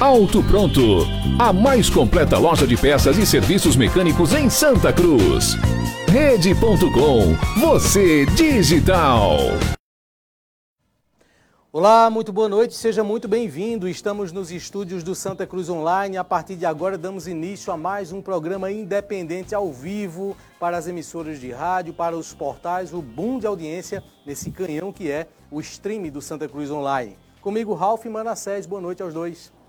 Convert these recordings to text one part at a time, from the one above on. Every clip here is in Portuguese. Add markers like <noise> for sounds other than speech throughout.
Auto Pronto, a mais completa loja de peças e serviços mecânicos em Santa Cruz. Rede.com, você digital. Olá, muito boa noite, seja muito bem-vindo. Estamos nos estúdios do Santa Cruz Online. A partir de agora, damos início a mais um programa independente ao vivo para as emissoras de rádio, para os portais, o boom de audiência nesse canhão que é o stream do Santa Cruz Online. Comigo, Ralf e Manassés. Boa noite aos dois.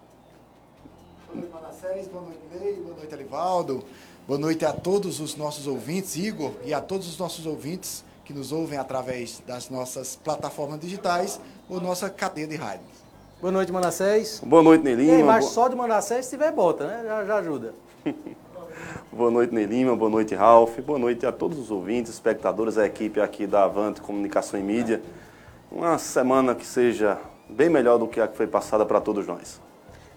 Boa noite, Manassés. Boa noite, Ney. Boa noite, Alivaldo. Boa noite a todos os nossos ouvintes, Igor, e a todos os nossos ouvintes que nos ouvem através das nossas plataformas digitais ou nossa cadeia de rádio. Boa noite, Manassés. Boa noite, Nelima. Ei, mas só de Manassés se tiver bota, né? Já, já ajuda. <laughs> boa noite, Nelima. Boa noite, Ralf. Boa noite a todos os ouvintes, espectadores, a equipe aqui da Avante Comunicação e Mídia. Uma semana que seja bem melhor do que a que foi passada para todos nós.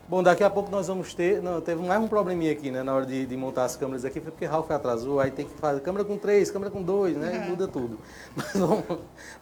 Bom, daqui a pouco nós vamos ter. Não, teve mais um probleminha aqui, né? Na hora de, de montar as câmeras aqui, foi porque Ralf atrasou, aí tem que fazer câmera com três, câmera com dois, né? E muda tudo. <laughs> Mas vamos,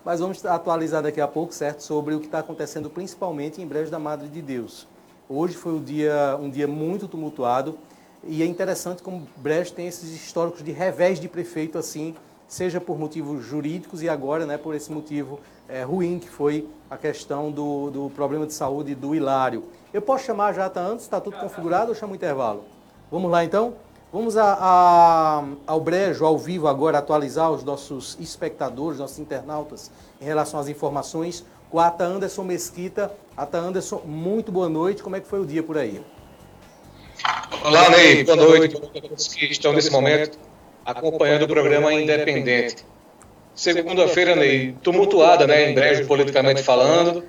mas vamos atualizar daqui a pouco, certo? Sobre o que está acontecendo principalmente em Brejo da Madre de Deus. Hoje foi um dia, um dia muito tumultuado e é interessante como Brejo tem esses históricos de revés de prefeito assim, seja por motivos jurídicos e agora, né, por esse motivo é, ruim que foi a questão do, do problema de saúde do Hilário. Eu posso chamar já tá antes, está tudo configurado ou chamo intervalo? Vamos lá então? Vamos a, a, ao brejo, ao vivo agora, atualizar os nossos espectadores, nossos internautas, em relação às informações com a Ata Anderson Mesquita. Ata Anderson, muito boa noite. Como é que foi o dia por aí? Olá, Ney. Boa noite a todos que estão nesse momento acompanhando o programa Independente. Segunda-feira, Ney, tumultuada, né, em brejo, politicamente falando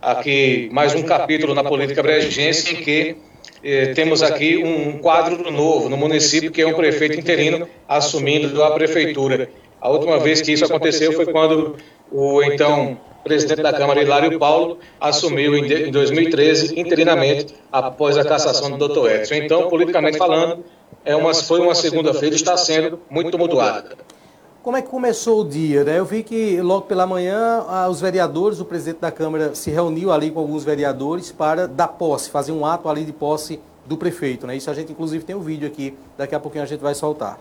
aqui mais um capítulo na política brejense em que eh, temos aqui um quadro novo no município, que é um prefeito interino assumindo a prefeitura. A última vez que isso aconteceu foi quando o então presidente da Câmara, Hilário Paulo, assumiu em 2013 interinamente após a cassação do Dr. Edson. Então, politicamente falando, é uma, foi uma segunda-feira está sendo muito tumultuada. Como é que começou o dia? Né? Eu vi que logo pela manhã os vereadores, o presidente da Câmara se reuniu ali com alguns vereadores para dar posse, fazer um ato ali de posse do prefeito. Né? Isso a gente inclusive tem um vídeo aqui, daqui a pouquinho a gente vai soltar.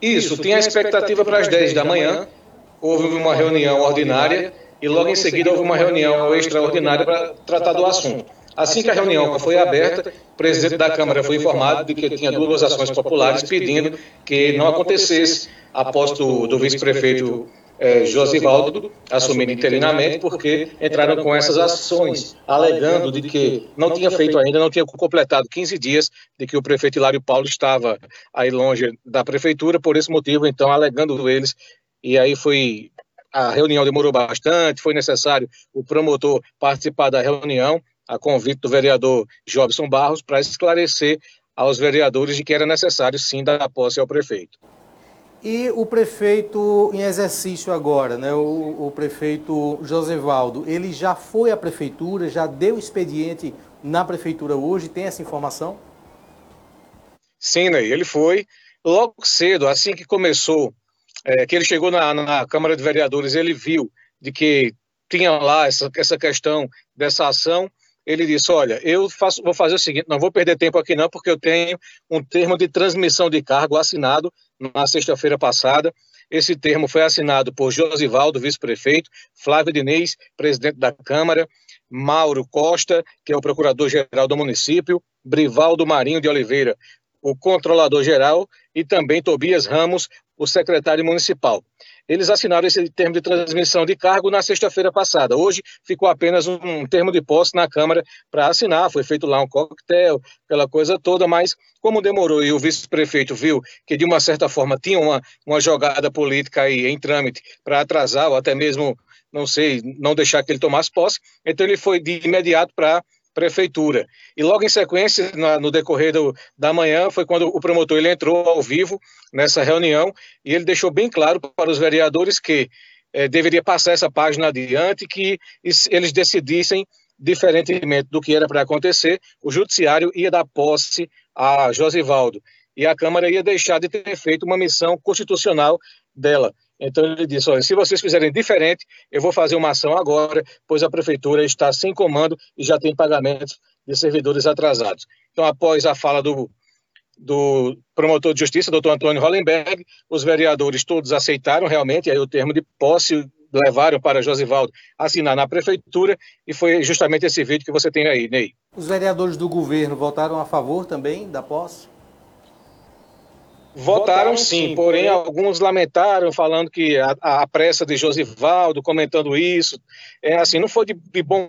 Isso, tem a expectativa para as 10 da manhã. Houve uma reunião ordinária e logo em seguida houve uma reunião extraordinária para tratar do assunto. Assim que a reunião foi aberta, o presidente da Câmara foi informado de que tinha duas ações populares pedindo que não acontecesse após do, do vice-prefeito é, Josivaldo assumindo interinamente, porque entraram com essas ações, alegando de que não tinha feito ainda, não tinha completado 15 dias de que o prefeito Hilário Paulo estava aí longe da prefeitura, por esse motivo, então, alegando eles, e aí foi a reunião demorou bastante, foi necessário o promotor participar da reunião, a convite do vereador Jobson Barros para esclarecer aos vereadores de que era necessário sim dar posse ao prefeito. E o prefeito em exercício agora, né, o, o prefeito Josevaldo, ele já foi à prefeitura, já deu expediente na prefeitura hoje, tem essa informação? Sim, né, ele foi logo cedo, assim que começou, é, que ele chegou na, na Câmara de Vereadores, ele viu de que tinha lá essa, essa questão dessa ação, ele disse: Olha, eu faço, vou fazer o seguinte, não vou perder tempo aqui não, porque eu tenho um termo de transmissão de cargo assinado na sexta-feira passada. Esse termo foi assinado por Josivaldo, vice-prefeito, Flávio Diniz, presidente da Câmara, Mauro Costa, que é o procurador-geral do município, Brivaldo Marinho de Oliveira, o controlador-geral, e também Tobias Ramos, o secretário municipal. Eles assinaram esse termo de transmissão de cargo na sexta-feira passada. Hoje ficou apenas um termo de posse na Câmara para assinar. Foi feito lá um coquetel, aquela coisa toda, mas como demorou e o vice-prefeito viu que, de uma certa forma, tinha uma, uma jogada política aí em trâmite para atrasar ou até mesmo, não sei, não deixar que ele tomasse posse, então ele foi de imediato para prefeitura. E logo em sequência, na, no decorrer do, da manhã, foi quando o promotor ele entrou ao vivo nessa reunião e ele deixou bem claro para os vereadores que eh, deveria passar essa página adiante, que eles decidissem diferentemente do que era para acontecer, o judiciário ia dar posse a Josivaldo e a Câmara ia deixar de ter feito uma missão constitucional dela. Então ele disse: olha, se vocês fizerem diferente, eu vou fazer uma ação agora, pois a prefeitura está sem comando e já tem pagamentos de servidores atrasados. Então, após a fala do, do promotor de justiça, doutor Antônio Hollenberg, os vereadores todos aceitaram realmente aí o termo de posse, levaram para Josivaldo assinar na prefeitura e foi justamente esse vídeo que você tem aí, Ney. Os vereadores do governo votaram a favor também da posse? Votaram sim, porém alguns lamentaram, falando que a, a pressa de Josivaldo, comentando isso, é assim, não foi de, de, bom,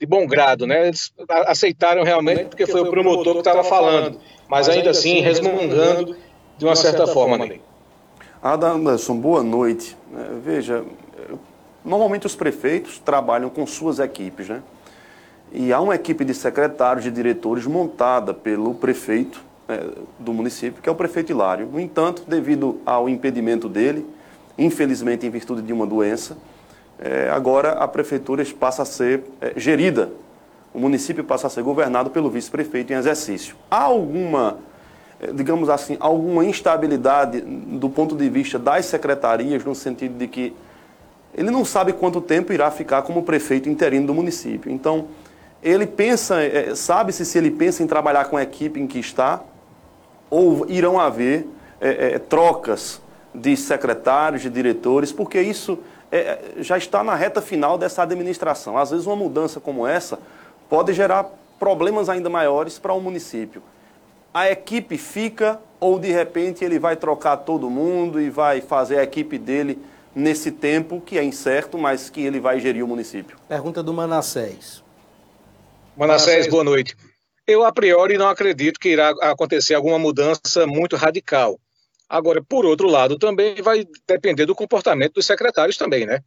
de bom grado, né? Eles aceitaram realmente porque foi o promotor que estava falando, mas ainda assim resmungando de uma certa forma. Né? Anderson, boa noite. É, veja, normalmente os prefeitos trabalham com suas equipes, né? E há uma equipe de secretários, de diretores montada pelo prefeito do município, que é o prefeito Hilário. No entanto, devido ao impedimento dele, infelizmente em virtude de uma doença, é, agora a prefeitura passa a ser é, gerida, o município passa a ser governado pelo vice-prefeito em exercício. Há alguma, é, digamos assim, alguma instabilidade do ponto de vista das secretarias, no sentido de que ele não sabe quanto tempo irá ficar como prefeito interino do município. Então, ele pensa, é, sabe-se se ele pensa em trabalhar com a equipe em que está, ou irão haver é, é, trocas de secretários, de diretores, porque isso é, já está na reta final dessa administração. Às vezes, uma mudança como essa pode gerar problemas ainda maiores para o um município. A equipe fica ou, de repente, ele vai trocar todo mundo e vai fazer a equipe dele nesse tempo que é incerto, mas que ele vai gerir o município? Pergunta do Manassés. Manassés, boa noite. Eu, a priori, não acredito que irá acontecer alguma mudança muito radical. Agora, por outro lado, também vai depender do comportamento dos secretários também, né?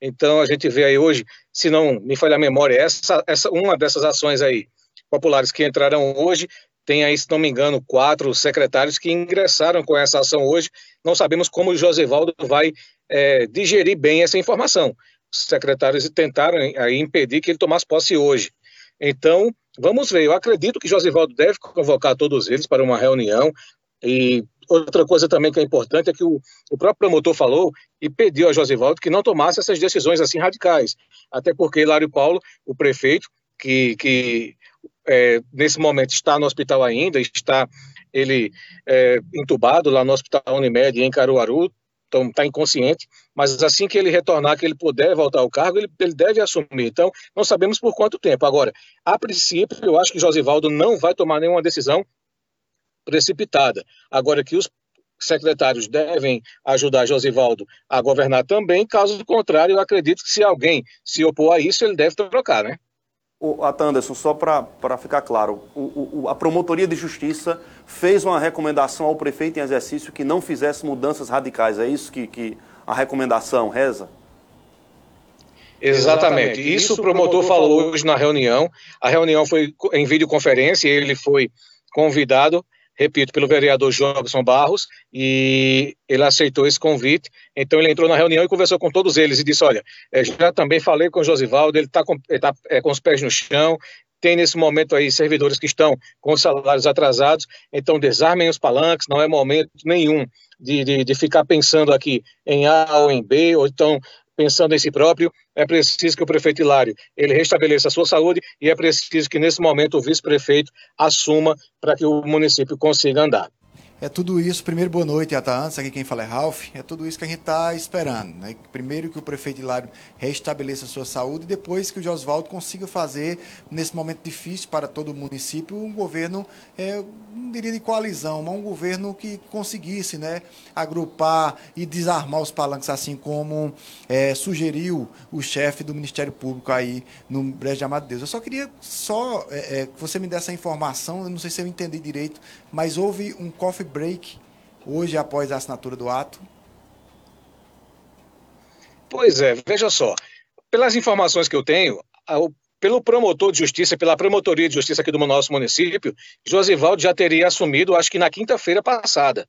Então, a gente vê aí hoje, se não me falha a memória, essa, essa, uma dessas ações aí populares que entraram hoje, tem aí, se não me engano, quatro secretários que ingressaram com essa ação hoje. Não sabemos como o Josevaldo vai é, digerir bem essa informação. Os secretários tentaram aí impedir que ele tomasse posse hoje. Então, vamos ver. Eu acredito que Josivaldo deve convocar todos eles para uma reunião. E outra coisa também que é importante é que o, o próprio promotor falou e pediu a Josivaldo que não tomasse essas decisões assim radicais. Até porque Hilário Paulo, o prefeito, que, que é, nesse momento está no hospital ainda, está ele é, entubado lá no Hospital Unimed em Caruaru, então está inconsciente, mas assim que ele retornar, que ele puder voltar ao cargo, ele, ele, deve assumir. Então, não sabemos por quanto tempo. Agora, a princípio, eu acho que Josivaldo não vai tomar nenhuma decisão precipitada. Agora, que os secretários devem ajudar Josivaldo a governar também, caso contrário, eu acredito que se alguém se opor a isso, ele deve trocar, né? O, Anderson, só para ficar claro, o, o, a Promotoria de Justiça fez uma recomendação ao prefeito em exercício que não fizesse mudanças radicais. É isso que, que a recomendação reza? Exatamente. Isso o promotor falou hoje na reunião. A reunião foi em videoconferência, ele foi convidado repito, pelo vereador Jobson Barros, e ele aceitou esse convite. Então ele entrou na reunião e conversou com todos eles e disse: Olha, eh, já também falei com o Josivaldo, ele está com, tá, é, com os pés no chão. Tem nesse momento aí servidores que estão com salários atrasados, então desarmem os palanques, não é momento nenhum de, de, de ficar pensando aqui em A ou em B, ou então pensando em si próprio, é preciso que o prefeito Hilário ele restabeleça a sua saúde e é preciso que nesse momento o vice-prefeito assuma para que o município consiga andar. É tudo isso. Primeiro, boa noite, antes Aqui quem fala é Ralph. É tudo isso que a gente está esperando. Né? Primeiro, que o prefeito Hilário restabeleça a sua saúde e depois que o Josvaldo consiga fazer, nesse momento difícil para todo o município, um governo, é, não diria de coalizão, mas um governo que conseguisse né, agrupar e desarmar os palanques, assim como é, sugeriu o chefe do Ministério Público aí no Brejo de Amado Deus. Eu só queria só é, é, que você me desse essa informação, eu não sei se eu entendi direito, mas houve um coffee break hoje após a assinatura do ato? Pois é, veja só. Pelas informações que eu tenho, pelo promotor de justiça, pela promotoria de justiça aqui do nosso município, Josivaldo já teria assumido, acho que na quinta-feira passada.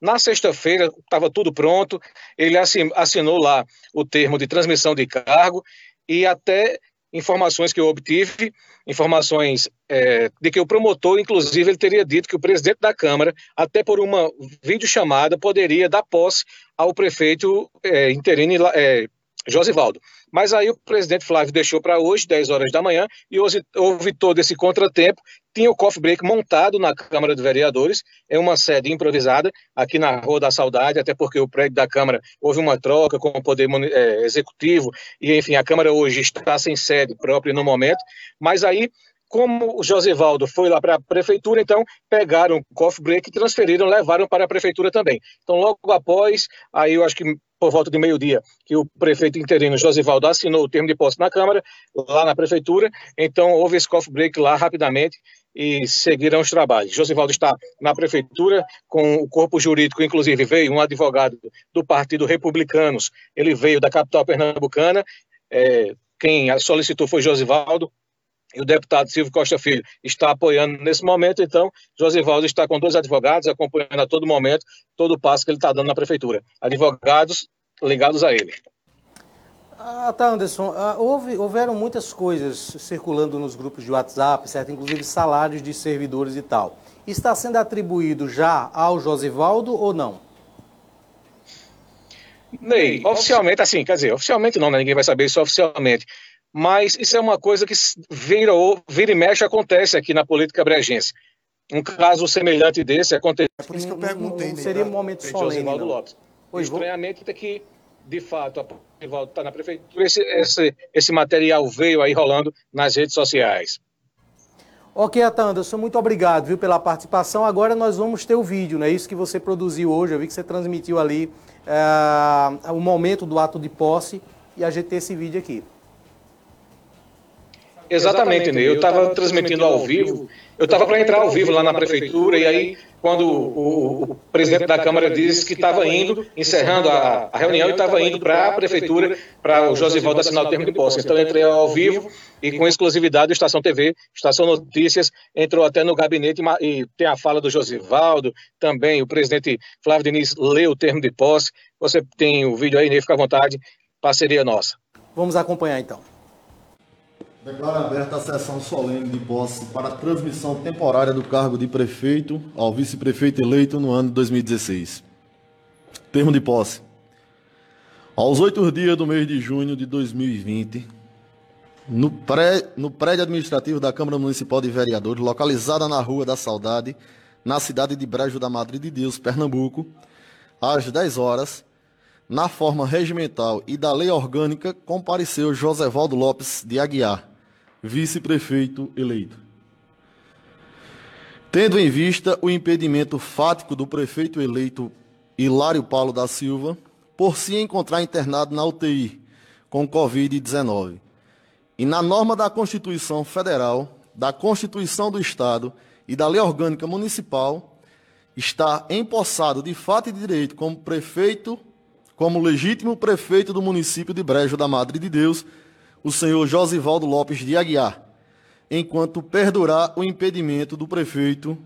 Na sexta-feira estava tudo pronto, ele assinou lá o termo de transmissão de cargo e até informações que eu obtive, informações é, de que o promotor, inclusive, ele teria dito que o presidente da Câmara, até por uma videochamada, poderia dar posse ao prefeito é, interino é, Josivaldo. Mas aí o presidente Flávio deixou para hoje, 10 horas da manhã, e houve, houve todo esse contratempo. Tinha o coffee break montado na Câmara de Vereadores, é uma sede improvisada, aqui na Rua da Saudade, até porque o prédio da Câmara houve uma troca com o Poder é, Executivo, e enfim, a Câmara hoje está sem sede própria no momento. Mas aí como o Josivaldo foi lá para a prefeitura, então pegaram o coffee break, transferiram, levaram para a prefeitura também. Então, logo após, aí eu acho que por volta de meio-dia, que o prefeito interino Josivaldo assinou o termo de posse na Câmara, lá na prefeitura, então houve esse coffee break lá rapidamente e seguiram os trabalhos. Josivaldo está na prefeitura com o corpo jurídico, inclusive veio um advogado do Partido Republicanos, ele veio da capital pernambucana, é, quem solicitou foi Josivaldo, e o deputado Silvio Costa Filho está apoiando nesse momento, então Josivaldo está com dois advogados acompanhando a todo momento todo o passo que ele está dando na prefeitura. Advogados ligados a ele. Ah, tá, Anderson. Ah, houve, houveram muitas coisas circulando nos grupos de WhatsApp, certo? Inclusive salários de servidores e tal. Está sendo atribuído já ao Josivaldo ou não? Ney, oficialmente, assim, quer dizer, oficialmente não, né? ninguém vai saber isso oficialmente mas isso é uma coisa que vira, vira e mexe acontece aqui na política brejense. Um caso semelhante desse aconteceu. É por isso que eu perguntei. Não, seria um momento solene. Josivaldo Lopes. Pois Estranhamente é que, de fato, a Está na prefeitura, esse, esse, esse material veio aí rolando nas redes sociais. Ok, Atanderson, muito obrigado viu, pela participação. Agora nós vamos ter o vídeo, não é isso que você produziu hoje. Eu vi que você transmitiu ali uh, o momento do ato de posse e a gente tem esse vídeo aqui. Exatamente, Ney. Eu estava transmitindo ao vivo. Eu estava para entrar ao vivo lá na prefeitura e aí quando o, o presidente da Câmara disse que estava indo, encerrando a, a reunião, e estava indo para a prefeitura, para o Josivaldo assinar o termo de posse. Então eu entrei ao vivo e com exclusividade o Estação TV, Estação Notícias, entrou até no gabinete e tem a fala do Josivaldo, também o presidente Flávio Diniz leu o termo de posse. Você tem o vídeo aí, Ney, fica à vontade, parceria nossa. Vamos acompanhar então. Declaro aberta a sessão solene de posse para transmissão temporária do cargo de prefeito ao vice-prefeito eleito no ano de 2016. Termo de posse. Aos oito dias do mês de junho de 2020, no, pré, no prédio administrativo da Câmara Municipal de Vereadores, localizada na Rua da Saudade, na cidade de Brejo da Madre de Deus, Pernambuco, às 10 horas, na forma regimental e da lei orgânica, compareceu José Valdo Lopes de Aguiar, vice-prefeito eleito. Tendo em vista o impedimento fático do prefeito eleito Hilário Paulo da Silva por se encontrar internado na UTI com Covid-19 e na norma da Constituição Federal, da Constituição do Estado e da Lei Orgânica Municipal, está empossado de fato e de direito como prefeito, como legítimo prefeito do município de Brejo da Madre de Deus o senhor Josivaldo Lopes de Aguiar, enquanto perdurar o impedimento do prefeito,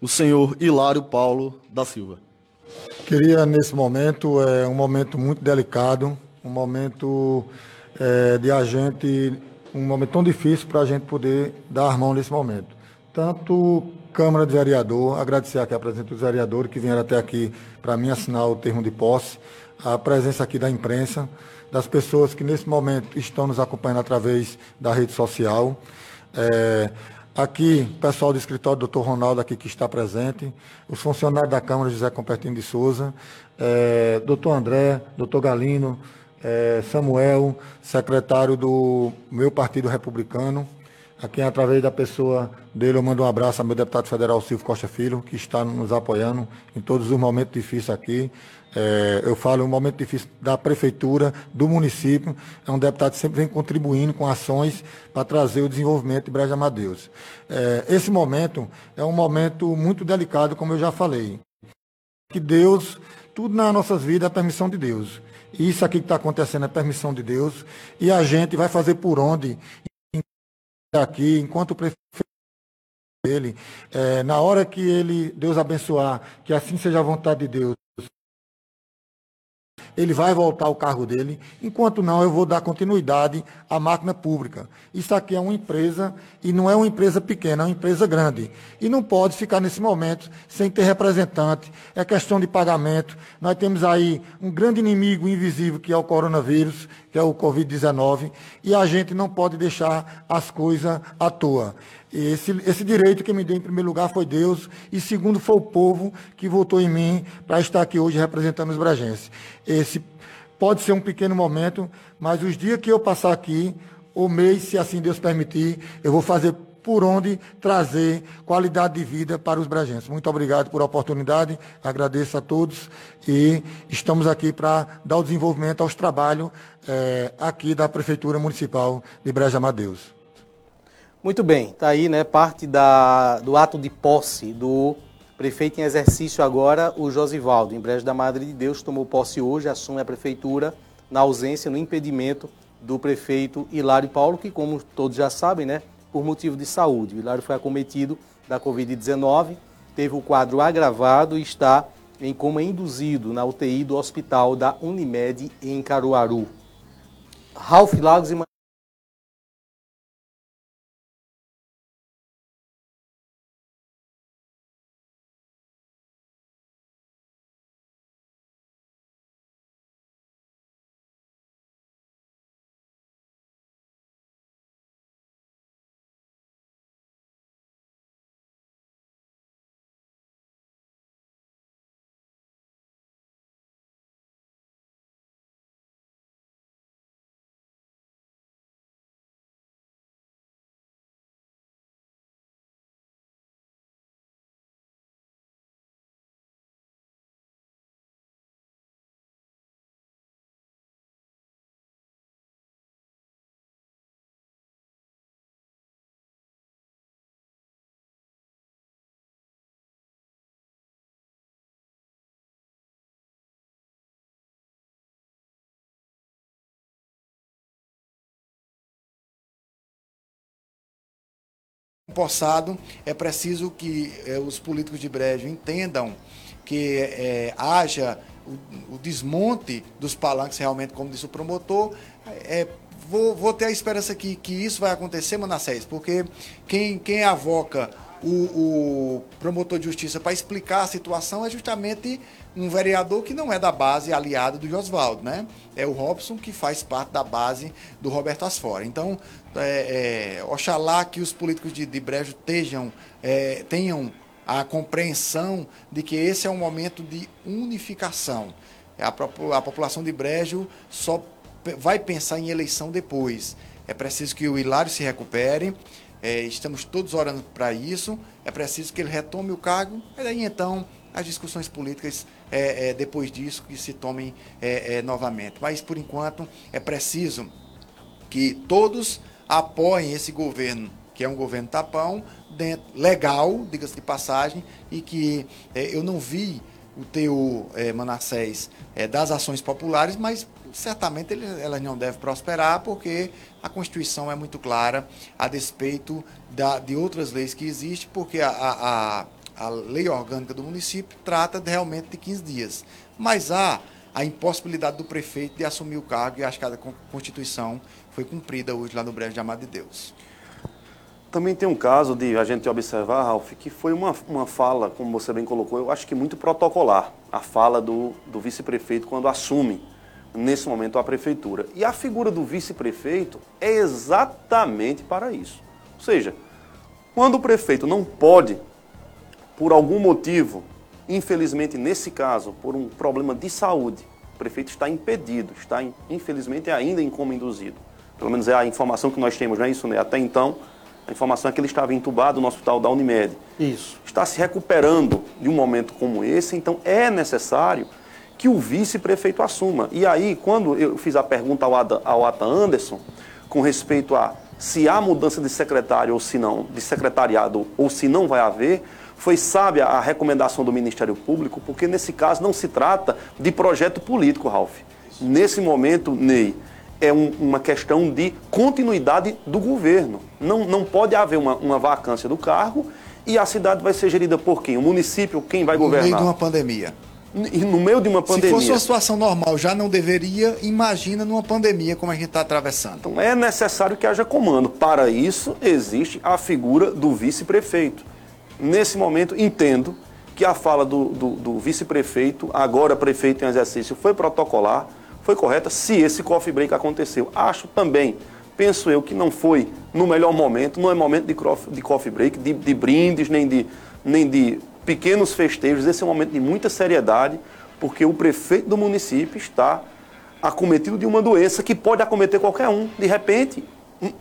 o senhor Hilário Paulo da Silva. Queria, nesse momento, é um momento muito delicado, um momento é, de a gente, um momento tão difícil para a gente poder dar a mão nesse momento. Tanto Câmara de Vereador, agradecer aqui a presença dos vereadores que vieram até aqui para mim assinar o termo de posse, a presença aqui da imprensa, das pessoas que nesse momento estão nos acompanhando através da rede social. É, Aqui, pessoal do escritório, doutor Ronaldo aqui que está presente, os funcionários da Câmara, José Compertino de Souza, é, doutor André, doutor Galino, é, Samuel, secretário do meu partido republicano, a quem, através da pessoa dele, eu mando um abraço ao meu deputado federal Silvio Costa Filho, que está nos apoiando em todos os momentos difíceis aqui. É, eu falo um momento difícil da prefeitura, do município. É um deputado que sempre vem contribuindo com ações para trazer o desenvolvimento de Breja Amadeus. É, esse momento é um momento muito delicado, como eu já falei. Que Deus, tudo nas nossas vidas é permissão de Deus. Isso aqui que está acontecendo é permissão de Deus. E a gente vai fazer por onde aqui, enquanto o prefeito dele, é, na hora que ele, Deus abençoar, que assim seja a vontade de Deus, ele vai voltar ao cargo dele. Enquanto não, eu vou dar continuidade à máquina pública. Isso aqui é uma empresa, e não é uma empresa pequena, é uma empresa grande. E não pode ficar nesse momento sem ter representante. É questão de pagamento. Nós temos aí um grande inimigo invisível, que é o coronavírus, que é o Covid-19, e a gente não pode deixar as coisas à toa. Esse, esse direito que me deu em primeiro lugar foi Deus, e segundo foi o povo que votou em mim para estar aqui hoje representando os bragenses. Esse pode ser um pequeno momento, mas os dias que eu passar aqui, o mês, se assim Deus permitir, eu vou fazer por onde trazer qualidade de vida para os bragenses. Muito obrigado por a oportunidade, agradeço a todos e estamos aqui para dar o desenvolvimento aos trabalhos é, aqui da Prefeitura Municipal de Breja Amadeus. Muito bem, está aí né, parte da, do ato de posse do prefeito em exercício agora, o Josivaldo, em Brejo da Madre de Deus, tomou posse hoje, assume a prefeitura na ausência, no impedimento do prefeito Hilário Paulo, que como todos já sabem, né, por motivo de saúde. O Hilário foi acometido da Covid-19, teve o quadro agravado e está em coma induzido na UTI do hospital da Unimed em Caruaru. Ralph Lagos e possado, é preciso que eh, os políticos de Brejo entendam que eh, haja o, o, desmonte dos palanques, realmente, como disse o promotor. É, vou, vou ter a esperança que, que isso vai acontecer, Manassés, porque quem, quem avoca o, o promotor de justiça para explicar a situação é justamente um vereador que não é da base aliado do Josvaldo, né? É o Robson que faz parte da base do Roberto Asfora. Então, é, é, oxalá que os políticos de, de Brejo é, tenham a compreensão de que esse é um momento de unificação. A, a população de Brejo só vai pensar em eleição depois. É preciso que o Hilário se recupere, é, estamos todos orando para isso. É preciso que ele retome o cargo. E daí então as discussões políticas é, é, depois disso que se tomem é, é, novamente. Mas por enquanto é preciso que todos apoiem esse governo, que é um governo tapão, dentro, legal, diga-se de passagem, e que é, eu não vi o teu Manassés das ações populares, mas certamente elas não devem prosperar porque a Constituição é muito clara a despeito da, de outras leis que existem, porque a, a, a lei orgânica do município trata de, realmente de 15 dias. Mas há a impossibilidade do prefeito de assumir o cargo e acho que a Constituição foi cumprida hoje lá no Brejo de Amado de Deus. Também tem um caso de a gente observar, Ralf, que foi uma, uma fala, como você bem colocou, eu acho que muito protocolar, a fala do, do vice-prefeito quando assume nesse momento, a prefeitura. E a figura do vice-prefeito é exatamente para isso. Ou seja, Quando o prefeito não pode, por algum motivo, infelizmente nesse caso, por um problema de saúde, o prefeito está impedido, está infelizmente ainda em coma induzido. Pelo menos é a informação que nós temos, não é isso, né? Até então, a informação é que ele estava entubado no hospital da Unimed. Isso. Está se recuperando de um momento como esse, então é necessário que o vice-prefeito assuma. E aí, quando eu fiz a pergunta ao, Ada, ao Ata Anderson, com respeito a se há mudança de secretário ou se não, de secretariado ou se não vai haver, foi sábia a recomendação do Ministério Público, porque nesse caso não se trata de projeto político, Ralf. Nesse momento, Ney, é um, uma questão de continuidade do governo. Não, não pode haver uma, uma vacância do cargo e a cidade vai ser gerida por quem? O município, quem vai governar? No meio de uma pandemia. E no meio de uma pandemia. Se fosse uma situação normal, já não deveria, imagina numa pandemia como a gente está atravessando. Então é necessário que haja comando. Para isso, existe a figura do vice-prefeito. Nesse momento, entendo que a fala do, do, do vice-prefeito, agora prefeito em exercício, foi protocolar foi correta se esse coffee break aconteceu. Acho também, penso eu, que não foi no melhor momento, não é momento de, de coffee break, de, de brindes, nem de, nem de pequenos festejos. Esse é um momento de muita seriedade, porque o prefeito do município está acometido de uma doença que pode acometer qualquer um. De repente, um,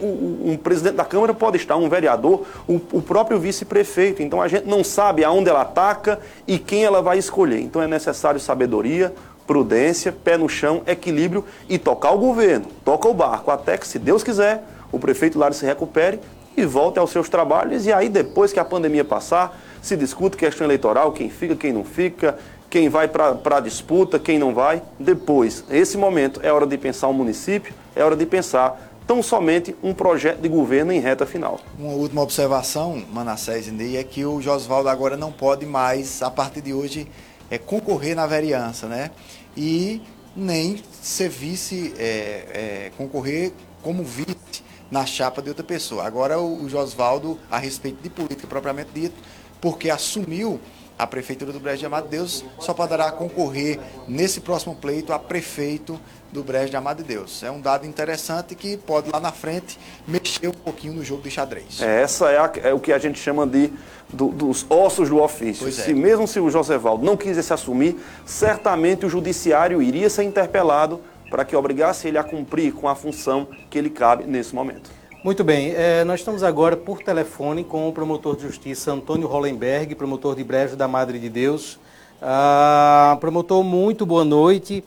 um, um, presidente da Câmara pode estar, um vereador, o, o próprio vice-prefeito. Então a gente não sabe aonde ela ataca e quem ela vai escolher. Então é necessário sabedoria, prudência, pé no chão, equilíbrio e tocar o governo, toca o barco, até que, se Deus quiser, o prefeito Lário se recupere e volte aos seus trabalhos. E aí, depois que a pandemia passar, se discute questão eleitoral, quem fica, quem não fica, quem vai para a disputa, quem não vai. Depois, esse momento é hora de pensar o município, é hora de pensar tão somente um projeto de governo em reta final. Uma última observação, Manassés e é que o Josvaldo agora não pode mais, a partir de hoje, é, concorrer na vereança, né? E nem ser vice, é, é, concorrer como vice na chapa de outra pessoa. Agora o Josvaldo, a respeito de política propriamente dito, porque assumiu a Prefeitura do Brejo de Amado Deus, só poderá concorrer nesse próximo pleito a prefeito do Brejo de Amado de Deus. É um dado interessante que pode lá na frente mexer um pouquinho no jogo de xadrez. É, essa é, a, é o que a gente chama de do, dos ossos do ofício. É. Se mesmo se o Josevaldo não quisesse assumir, certamente o judiciário iria ser interpelado para que obrigasse ele a cumprir com a função que ele cabe nesse momento. Muito bem, é, nós estamos agora por telefone com o promotor de justiça Antônio Hollenberg, promotor de Brejo da Madre de Deus. Ah, promotor, muito boa noite.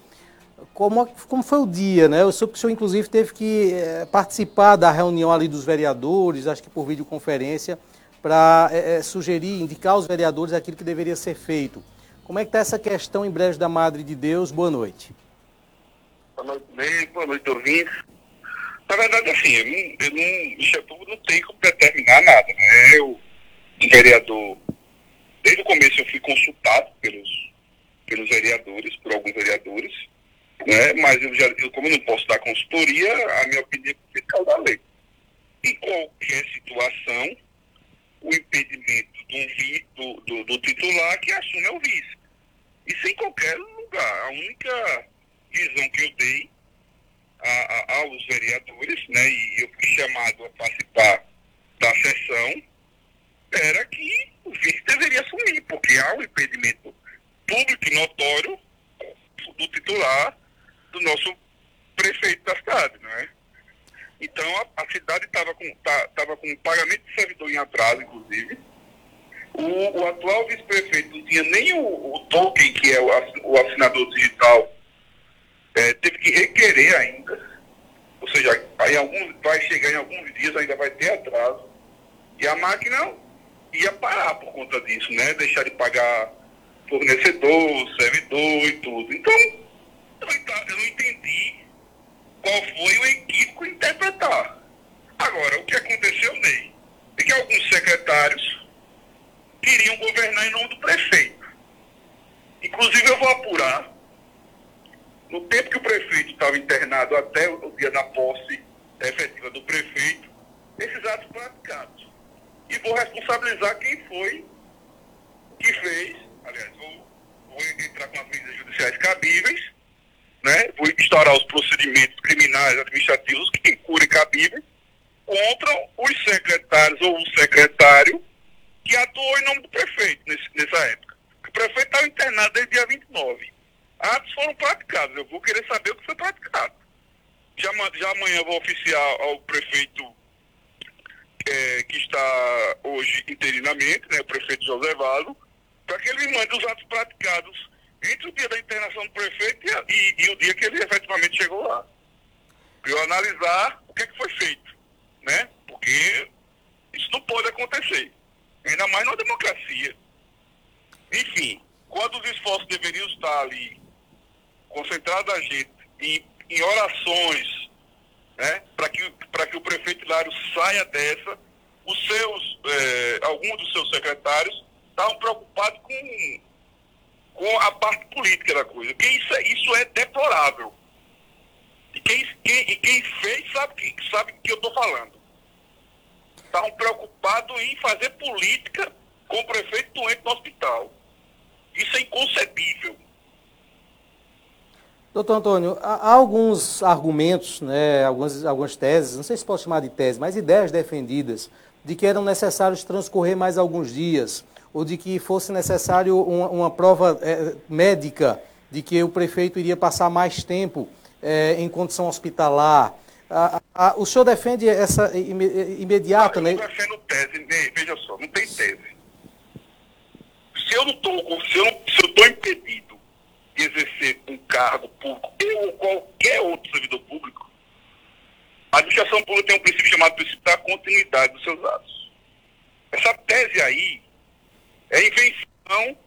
Como, como foi o dia, né? Eu soube que o senhor, inclusive, teve que é, participar da reunião ali dos vereadores, acho que por videoconferência, para é, é, sugerir, indicar aos vereadores aquilo que deveria ser feito. Como é que está essa questão em Brejo da Madre de Deus? Boa noite. Boa noite, bem, boa noite, ouvintes. Na verdade, assim, eu não, eu não, não tem como determinar nada, né? Eu, vereador, desde o começo eu fui consultado pelos, pelos vereadores, por alguns vereadores, né? Mas eu já, eu, como eu não posso dar consultoria, a minha opinião é fiscal da lei. Em qualquer situação, o impedimento do, do, do, do titular que assume é o vice. Isso em qualquer lugar. A única visão que eu dei a, a, aos vereadores, né, e eu fui chamado a participar da sessão, era que o vice deveria assumir, porque há um impedimento público e notório do titular do nosso prefeito da cidade, não é? Então a, a cidade estava com, tá, com pagamento de servidor em atraso, inclusive. O, o atual vice-prefeito não tinha nem o, o, token, que é o, o assinador digital, é, teve que requerer ainda. Ou seja, aí alguns, vai chegar em alguns dias, ainda vai ter atraso. E a máquina ia parar por conta disso, né? Deixar de pagar fornecedor, servidor e tudo. Então, eu não entendi qual foi o equívoco interpretar. Agora, o que aconteceu, Ney, é que alguns secretários queriam governar em nome do prefeito. Inclusive, eu vou apurar no tempo que o prefeito estava internado até o dia da posse efetiva do prefeito, esses atos praticados. E vou responsabilizar quem foi que fez, aliás, vou, vou entrar com as medidas judiciais cabíveis, né? vou instaurar os procedimentos criminais administrativos que e cabíveis, contra os secretários ou o secretário que atuou em nome do prefeito nesse, nessa época. O prefeito estava internado desde dia 29. Atos foram praticados. Eu vou querer saber o que foi praticado. Já, já amanhã vou oficiar ao prefeito é, que está hoje interinamente, né, o prefeito José Valo, para que ele me mande os atos praticados entre o dia da internação do prefeito e, e, e o dia que ele efetivamente chegou lá. Para eu analisar o que, é que foi feito. Né? Porque isso não pode acontecer. Ainda mais numa democracia. Enfim, quando os esforços deveriam estar ali concentrados a gente em, em orações né, para que, que o prefeito Hilário saia dessa, os seus, eh, alguns dos seus secretários estavam preocupados com, com a parte política da coisa. Que isso, é, isso é deplorável. E quem, quem, e quem fez sabe que sabe que eu estou falando. Estavam preocupados em fazer política com o prefeito doente no hospital. Isso é inconcebível. Doutor Antônio, há alguns argumentos, né, algumas, algumas teses, não sei se posso chamar de tese, mas ideias defendidas de que eram necessários transcorrer mais alguns dias, ou de que fosse necessário uma, uma prova é, médica de que o prefeito iria passar mais tempo é, em condição hospitalar. A, a, o senhor defende essa imediata, né? Eu defendo tese, veja só, não tem tese. Se eu não estou, eu impedido exercer um cargo público, eu ou qualquer outro servidor público, a administração pública tem um princípio chamado princípio da continuidade dos seus atos. Essa tese aí é invenção,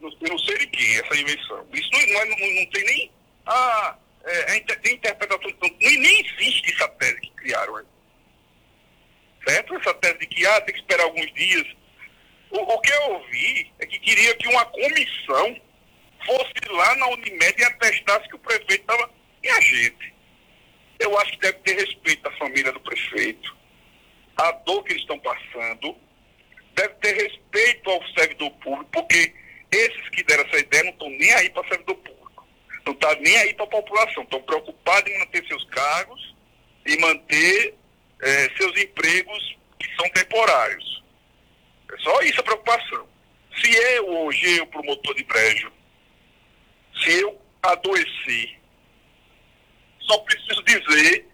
não, não sei de quem, essa invenção. Isso não, não, não, tem nem ah, é, é, interpretação, nem, nem existe essa tese que criaram aí. Certo? Essa tese de que ah, tem que esperar alguns dias. O, o que eu ouvi é que queria que uma comissão fosse lá na Unimed e atestasse que o prefeito estava. E a gente? Eu acho que deve ter respeito à família do prefeito, à dor que eles estão passando, deve ter respeito ao servidor público, porque esses que deram essa ideia não estão nem aí para servidor público não está nem aí para a população, estão preocupados em manter seus cargos e manter é, seus empregos que são temporários. É só isso a preocupação. Se eu hoje, eu, promotor de prédio, se eu adoecer, só preciso dizer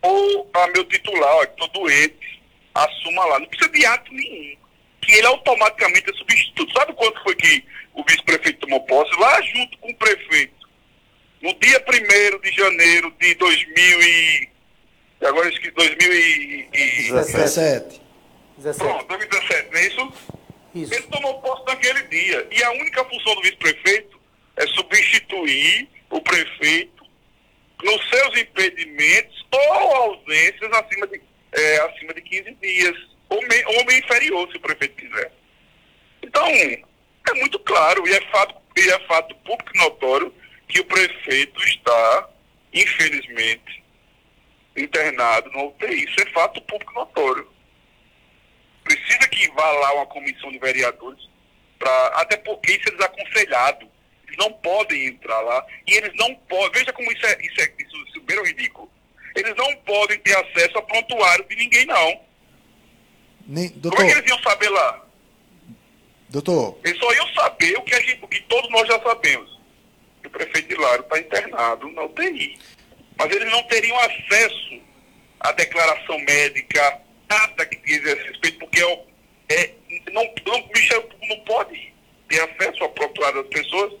ou a meu titular, estou doente, assuma lá. Não precisa de ato nenhum. Que ele automaticamente é substituto. Sabe quanto foi que o vice-prefeito tomou posse? Lá junto com o prefeito no dia 1 de janeiro de 2000 e... Agora esqueci, 2017. 17. Pronto, 2017, não é isso? Isso. Ele tomou posse naquele dia. E a única função do vice-prefeito é substituir o prefeito nos seus impedimentos ou ausências acima de, é, acima de 15 dias. Ou, me, meio inferior, se o prefeito quiser. Então, é muito claro, e é fato, e é fato público notório que o prefeito está, infelizmente, internado no UTI. Isso é fato público notório. Precisa que vá lá uma comissão de vereadores, pra, até porque isso é desaconselhado. Eles não podem entrar lá e eles não podem. Veja como isso é, isso é, isso, isso é ridículo. Eles não podem ter acesso a prontuário de ninguém, não. Nem, doutor, como é que eles iam saber lá? Doutor. Eles só iam saber o que, a gente, o que todos nós já sabemos que o prefeito Hilário está internado na UTI. Mas eles não teriam acesso à declaração médica, nada que diz esse respeito, porque é, é, não, não, Michel não pode ter acesso ao prontuário das pessoas,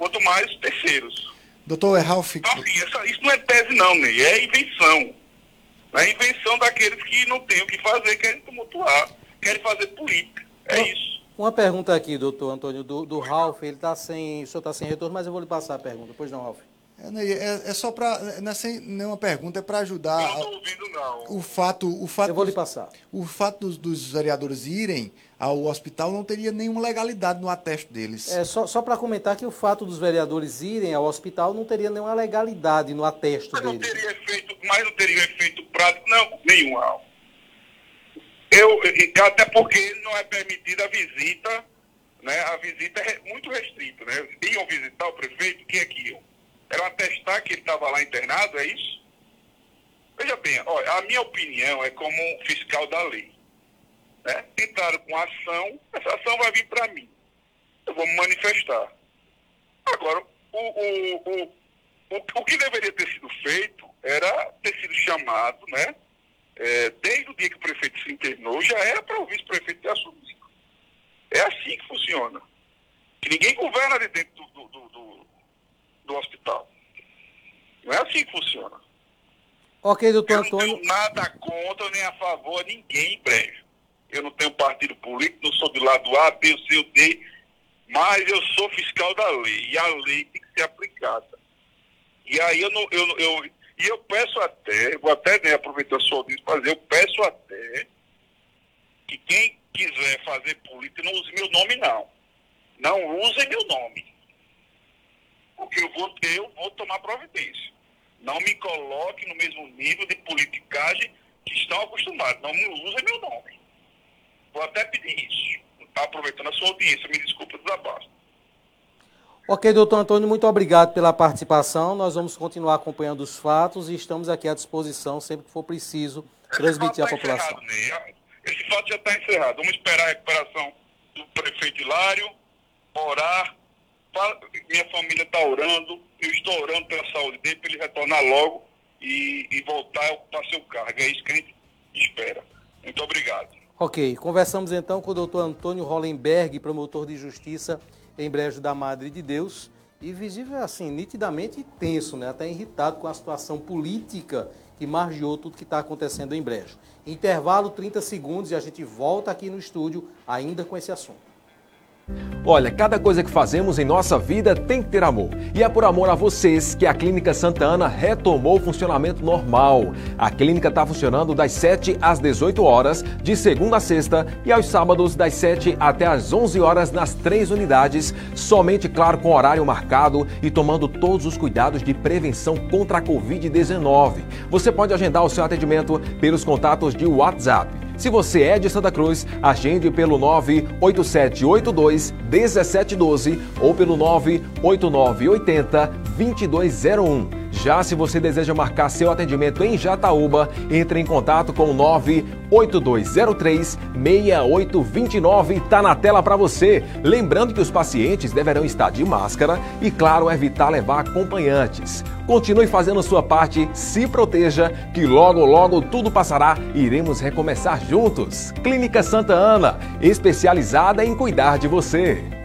quanto mais terceiros. Doutor Ralph... Então, assim, essa, isso não é tese não, Ney, é invenção. É invenção daqueles que não têm o que fazer, querem tumultuar, querem fazer política. É isso. Uma pergunta aqui, doutor Antônio, do, do Ralf, ele está sem, o senhor está sem retorno, mas eu vou lhe passar a pergunta. Pois não, Ralf. É, é, é só para. Não é sem nenhuma pergunta, é para ajudar. Eu não estou ouvindo, não. O fato. O fato eu vou lhe passar. O fato dos, dos, vereadores irem ao hospital não teria nenhuma legalidade no atesto deles. É, só, só para comentar que o fato dos vereadores irem ao hospital não teria nenhuma legalidade no atesto mas deles. Não teria efeito, mas não teria efeito prático, não, nenhum. Eu, até porque não é permitida a visita, né? A visita é muito restrita, né? Iam visitar o prefeito, quem é que iam? Era atestar que ele estava lá internado, é isso? Veja bem, olha, a minha opinião é como fiscal da lei. Né? Entraram com ação, essa ação vai vir para mim. Eu vou me manifestar. Agora, o, o, o, o, que deveria ter sido feito era ter sido chamado, né? É, desde o dia que o prefeito se internou, já era para o vice-prefeito ter assumido. É assim que funciona. Que ninguém governa de dentro do, do, do, do hospital. Não é assim que funciona. Ok, doutor Eu Antônio. não tenho nada contra nem a favor de ninguém em breve. Eu não tenho partido político, não sou do lado A, B, C ou D, mas eu sou fiscal da lei. E a lei tem que ser aplicada. E aí eu não. Eu, eu, e eu peço até, vou até né, aproveitar a sua audiência dizer, eu peço até que quem quiser fazer política não use meu nome, não. Não use meu nome. Porque eu vou, eu vou tomar providência. Não me coloque no mesmo nível de politicagem que estão acostumados. Não me use meu nome. Vou até pedir isso. Tá aproveitando a sua audiência, me desculpa o desabafo. Ok, doutor Antônio, muito obrigado pela participação. Nós vamos continuar acompanhando os fatos e estamos aqui à disposição sempre que for preciso transmitir à tá população. encerrado, Ney. Esse fato já está encerrado. Vamos esperar a recuperação do prefeito Hilário, orar. Minha família está orando, eu estou orando pela saúde dele, para ele retornar logo e, e voltar a ocupar seu cargo. É isso que a gente espera. Muito obrigado. Ok, conversamos então com o doutor Antônio Hollenberg, promotor de justiça em Brejo da Madre de Deus, e visível assim, nitidamente tenso, né? até irritado com a situação política que margeou tudo que está acontecendo em Brejo. Intervalo 30 segundos e a gente volta aqui no estúdio ainda com esse assunto. Olha, cada coisa que fazemos em nossa vida tem que ter amor. E é por amor a vocês que a Clínica Santa Ana retomou o funcionamento normal. A clínica está funcionando das 7 às 18 horas, de segunda a sexta, e aos sábados das 7 até às 11 horas nas três unidades, somente, claro, com horário marcado e tomando todos os cuidados de prevenção contra a Covid-19. Você pode agendar o seu atendimento pelos contatos de WhatsApp. Se você é de Santa Cruz, agende pelo 98782 1712 ou pelo 98980 2201. Já se você deseja marcar seu atendimento em Jataúba, entre em contato com o 98203 6829, está na tela para você. Lembrando que os pacientes deverão estar de máscara e, claro, evitar levar acompanhantes. Continue fazendo sua parte, se proteja, que logo, logo tudo passará e iremos recomeçar juntos. Clínica Santa Ana, especializada em cuidar de você.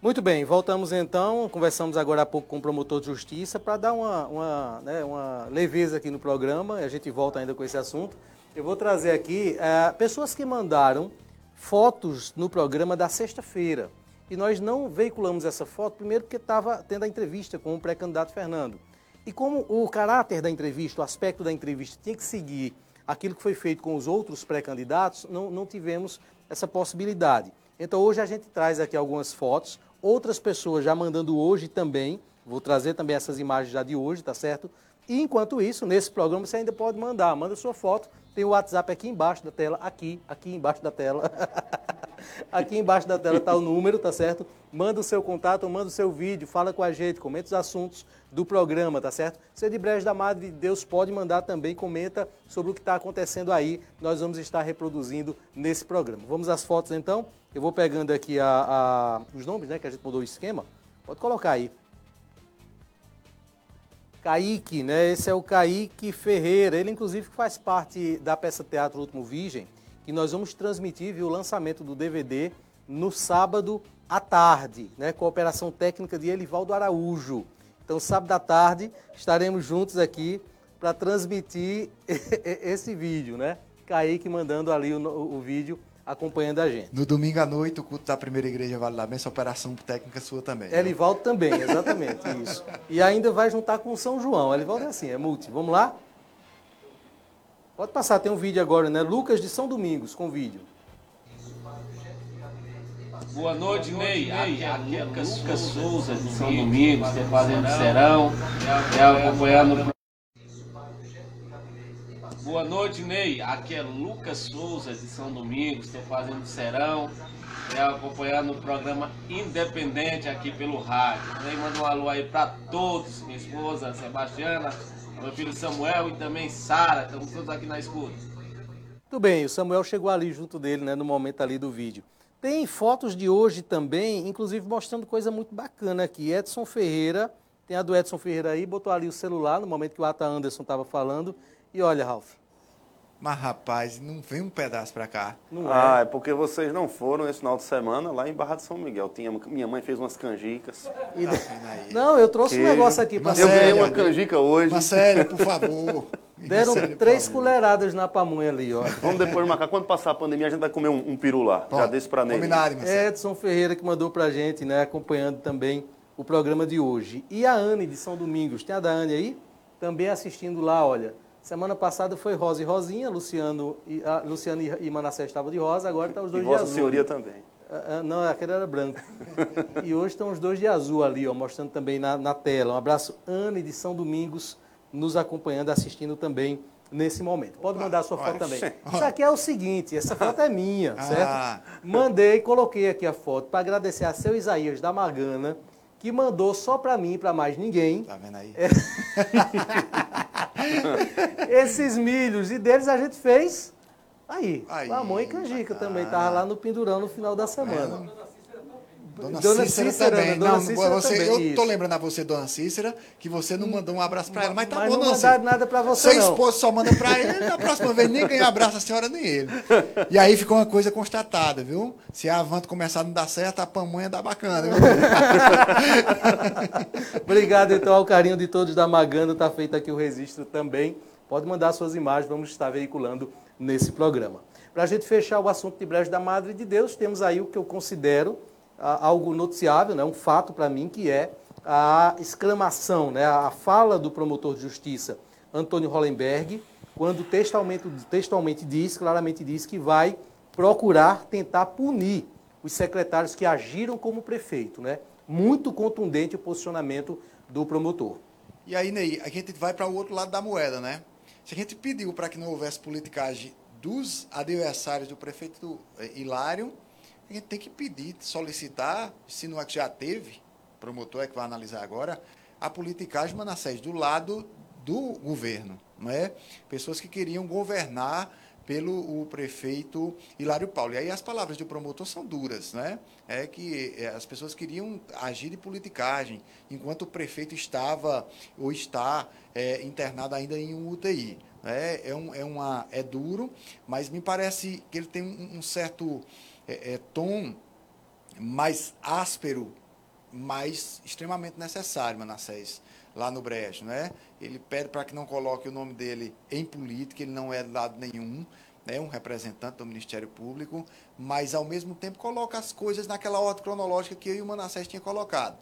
Muito bem, voltamos então. Conversamos agora há pouco com o promotor de justiça para dar uma, uma, né, uma leveza aqui no programa. A gente volta ainda com esse assunto. Eu vou trazer aqui eh, pessoas que mandaram fotos no programa da sexta-feira. E nós não veiculamos essa foto, primeiro porque estava tendo a entrevista com o pré-candidato Fernando. E como o caráter da entrevista, o aspecto da entrevista tinha que seguir aquilo que foi feito com os outros pré-candidatos, não, não tivemos essa possibilidade. Então hoje a gente traz aqui algumas fotos, outras pessoas já mandando hoje também, vou trazer também essas imagens já de hoje, tá certo? E enquanto isso, nesse programa você ainda pode mandar, manda sua foto, tem o WhatsApp aqui embaixo da tela, aqui, aqui embaixo da tela. <laughs> aqui embaixo da tela está o número, tá certo? Manda o seu contato, manda o seu vídeo, fala com a gente, comenta os assuntos do programa, tá certo? Você de Brejo da Madre de Deus pode mandar também, comenta sobre o que está acontecendo aí. Nós vamos estar reproduzindo nesse programa. Vamos às fotos então. Eu vou pegando aqui a, a- os nomes, né? Que a gente mudou o esquema. Pode colocar aí. Kaique, né? Esse é o Kaique Ferreira. Ele, inclusive, faz parte da peça Teatro Último Virgem, que nós vamos transmitir viu, o lançamento do DVD no sábado à tarde, né? Operação técnica de Elivaldo Araújo. Então, sábado à tarde, estaremos juntos aqui para transmitir <laughs> esse vídeo, né? Kaique mandando ali o, o vídeo acompanhando a gente. No domingo à noite, o culto da primeira igreja Vale da Benção, operação técnica sua também. né? Elivaldo também, exatamente, <laughs> isso. E ainda vai juntar com São João. Elivaldo é assim, é multi. Vamos lá? Pode passar, tem um vídeo agora, né? Lucas de São Domingos, com vídeo. Boa noite, Ney. Aqui é Lucas, Lucas Souza, de São Domingos, estou fazendo serão, é, acompanhando. Boa noite, Ney. Aqui é Lucas Souza, de São Domingos, estou fazendo serão, é, acompanhando o programa Independente aqui pelo rádio. Ney, manda um alô aí para todos, minha esposa Sebastiana, meu filho Samuel e também Sara, estamos todos aqui na escuta. Tudo bem, o Samuel chegou ali junto dele, né, no momento ali do vídeo. Tem fotos de hoje também, inclusive mostrando coisa muito bacana aqui. Edson Ferreira, tem a do Edson Ferreira aí, botou ali o celular no momento que o Ata Anderson estava falando. E olha, Ralf. Mas, rapaz, não vem um pedaço pra cá. Não ah, é. é porque vocês não foram esse final de semana lá em Barra de São Miguel. Tinha, minha mãe fez umas canjicas. E... Não, eu trouxe um negócio aqui para você. Eu ganhei uma canjica hoje. Marcelo, por favor. <laughs> Deram Marcelo, três colheradas na pamonha ali, ó. Vamos depois marcar. Quando passar a pandemia, a gente vai comer um, um peru lá. Bom, já desse pra Ney. Edson Ferreira que mandou pra gente, né? Acompanhando também o programa de hoje. E a Anne de São Domingos. Tem a da Anne aí? Também assistindo lá, olha. Semana passada foi Rosa e Rosinha, Luciano e, a, Luciano e Manassés estavam de rosa, agora estão tá os dois e de Vossa azul. Senhoria também. Uh, não, aquele era branco. <laughs> e hoje estão os dois de azul ali, ó, mostrando também na, na tela. Um abraço, Anne de São Domingos, nos acompanhando, assistindo também nesse momento. Pode mandar a sua foto também. Isso aqui é o seguinte, essa foto é minha, ah. certo? Mandei, coloquei aqui a foto para agradecer a seu Isaías da Magana, que mandou só para mim e para mais ninguém. Tá vendo aí? É... <laughs> Esses milhos. E deles a gente fez aí. aí mãe e canjica também. Tava lá no pendurão no final da semana. Dona, Dona Cícera, Cícera também. Dona não, Cícera você, também. Eu tô lembrando a você, Dona Cícera, que você não mandou um abraço para ela, mas tá mas bom, não mandaram nada para você, Seu esposo só manda para ele, na próxima vez nem ganha abraço a senhora nem ele. E aí ficou uma coisa constatada, viu? Se a Avanto começar a não dar certo, a pamonha dá bacana, viu? <laughs> Obrigado, então, ao carinho de todos da Magano, tá feito aqui o registro também. Pode mandar suas imagens, vamos estar veiculando nesse programa. Para a gente fechar o assunto de Brejo da Madre de Deus, temos aí o que eu considero algo noticiável, né, um fato para mim, que é a exclamação, né, a fala do promotor de justiça Antônio Hollenberg, quando textualmente, textualmente diz, claramente diz que vai procurar tentar punir os secretários que agiram como prefeito. Né? Muito contundente o posicionamento do promotor. E aí, Ney, a gente vai para o outro lado da moeda, né? Se a gente pediu para que não houvesse politicagem dos adversários do prefeito Hilário, a gente tem que pedir, solicitar, se não é que já teve, promotor é que vai analisar agora, a politicagem Manassés do lado do governo, não é? Pessoas que queriam governar pelo o prefeito Hilário Paulo. E aí as palavras do promotor são duras, né? É que é, as pessoas queriam agir de politicagem, enquanto o prefeito estava ou está é, internado ainda em um UTI. É, é, um, é, uma, é duro, mas me parece que ele tem um, um certo é, é, tom mais áspero, mas extremamente necessário, Manassés, lá no Brejo. Né? Ele pede para que não coloque o nome dele em política, ele não é de lado nenhum, né? um representante do Ministério Público, mas ao mesmo tempo coloca as coisas naquela ordem cronológica que eu e o Manassés tinha colocado.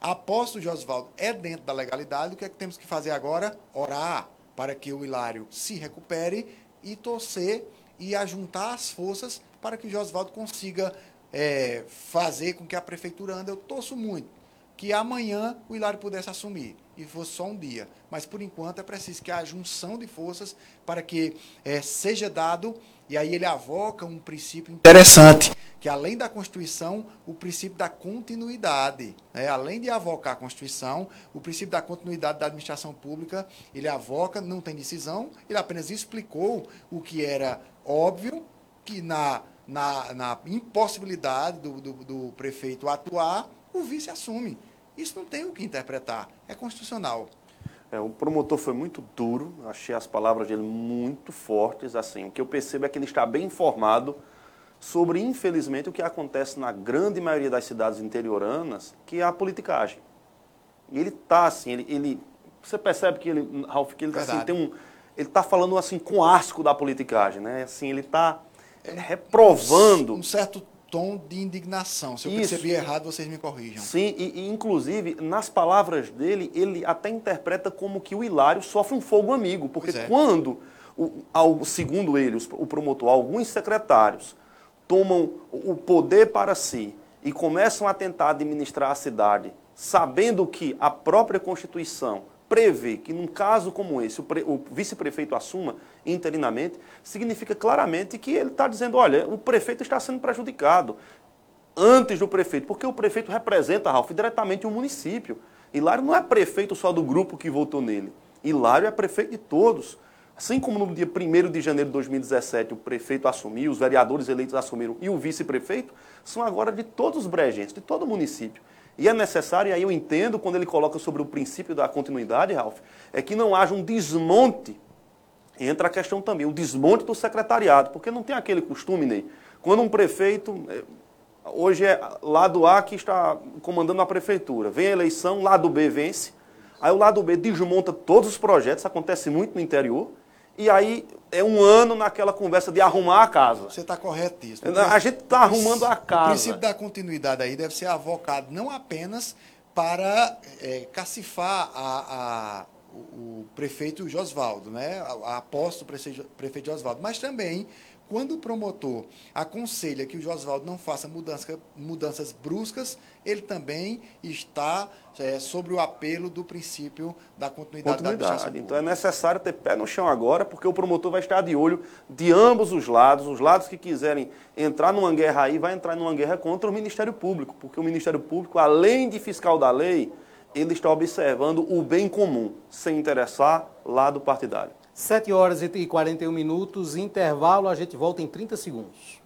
A aposta do Josvaldo é dentro da legalidade, o que é que temos que fazer agora? Orar para que o Hilário se recupere e torcer e ajuntar as forças para que o Josvaldo consiga é, fazer com que a prefeitura ande. Eu torço muito que amanhã o Hilário pudesse assumir e fosse só um dia. Mas, por enquanto, é preciso que haja junção de forças para que é, seja dado, e aí ele avoca um princípio interessante, que além da Constituição, o princípio da continuidade. Né? Além de avocar a Constituição, o princípio da continuidade da administração pública, ele avoca, não tem decisão, ele apenas explicou o que era óbvio, que na, na, na impossibilidade do, do, do prefeito atuar, o vice assume. Isso não tem o que interpretar, é constitucional. É, o promotor foi muito duro, achei as palavras dele muito fortes. Assim, o que eu percebo é que ele está bem informado sobre, infelizmente, o que acontece na grande maioria das cidades interioranas, que é a politicagem. E ele está assim, ele, ele, você percebe que ele, Ralf, que ele assim, tem um, ele está falando assim com asco da politicagem, né? Assim, ele está reprovando. Um certo tom de indignação. Se eu Isso. percebi errado, vocês me corrijam. Sim, e, e, inclusive, nas palavras dele, ele até interpreta como que o Hilário sofre um fogo amigo, porque é. quando, o, ao, segundo ele, o promotor, alguns secretários tomam o poder para si e começam a tentar administrar a cidade, sabendo que a própria Constituição prevê que num caso como esse o, o vice-prefeito assuma interinamente, significa claramente que ele está dizendo, olha, o prefeito está sendo prejudicado antes do prefeito, porque o prefeito representa, Ralf, diretamente o município. Hilário não é prefeito só do grupo que votou nele. Hilário é prefeito de todos. Assim como no dia 1 de janeiro de 2017 o prefeito assumiu, os vereadores eleitos assumiram e o vice-prefeito, são agora de todos os brejenses, de todo o município. E é necessário, e aí eu entendo quando ele coloca sobre o princípio da continuidade, Ralf, é que não haja um desmonte. Entra a questão também, o desmonte do secretariado, porque não tem aquele costume, Ney. Quando um prefeito, é, hoje é lado A que está comandando a prefeitura, vem a eleição, lado B vence, aí o lado B desmonta todos os projetos, acontece muito no interior, e aí é um ano naquela conversa de arrumar a casa. Você está corretíssimo. A gente está arrumando a casa. O princípio da continuidade aí deve ser avocado não apenas para é, cacifar a, a o, o, prefeito Josvaldo, né? a, a aposta do prefeito, prefeito Josvaldo, mas também quando o promotor aconselha que o Josvaldo não faça mudança, mudanças bruscas, ele também está é, sobre o apelo do princípio da continuidade, continuidade. da Então é necessário ter pé no chão agora, porque o promotor vai estar de olho de ambos os lados. Os lados que quiserem entrar numa guerra aí, vai entrar numa guerra contra o Ministério Público, porque o Ministério Público, além de fiscal da lei, ele está observando o bem comum, sem interessar lado partidário. 7 horas e 41 minutos, intervalo, a gente volta em 30 segundos.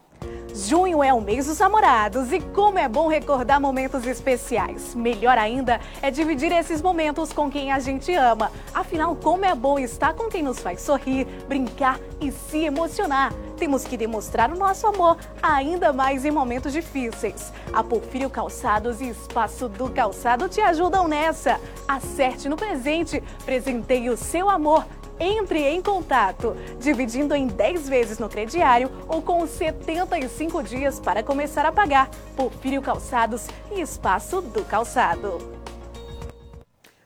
Junho é o mês dos namorados e como é bom recordar momentos especiais. Melhor ainda é dividir esses momentos com quem a gente ama. Afinal, como é bom estar com quem nos faz sorrir, brincar e se emocionar. Temos que demonstrar o nosso amor ainda mais em momentos difíceis. A Porfírio Calçados e Espaço do Calçado te ajudam nessa. Acerte no presente, presenteie o seu amor entre em contato, dividindo em 10 vezes no crediário ou com 75 dias para começar a pagar. Porfírio Calçados e Espaço do Calçado.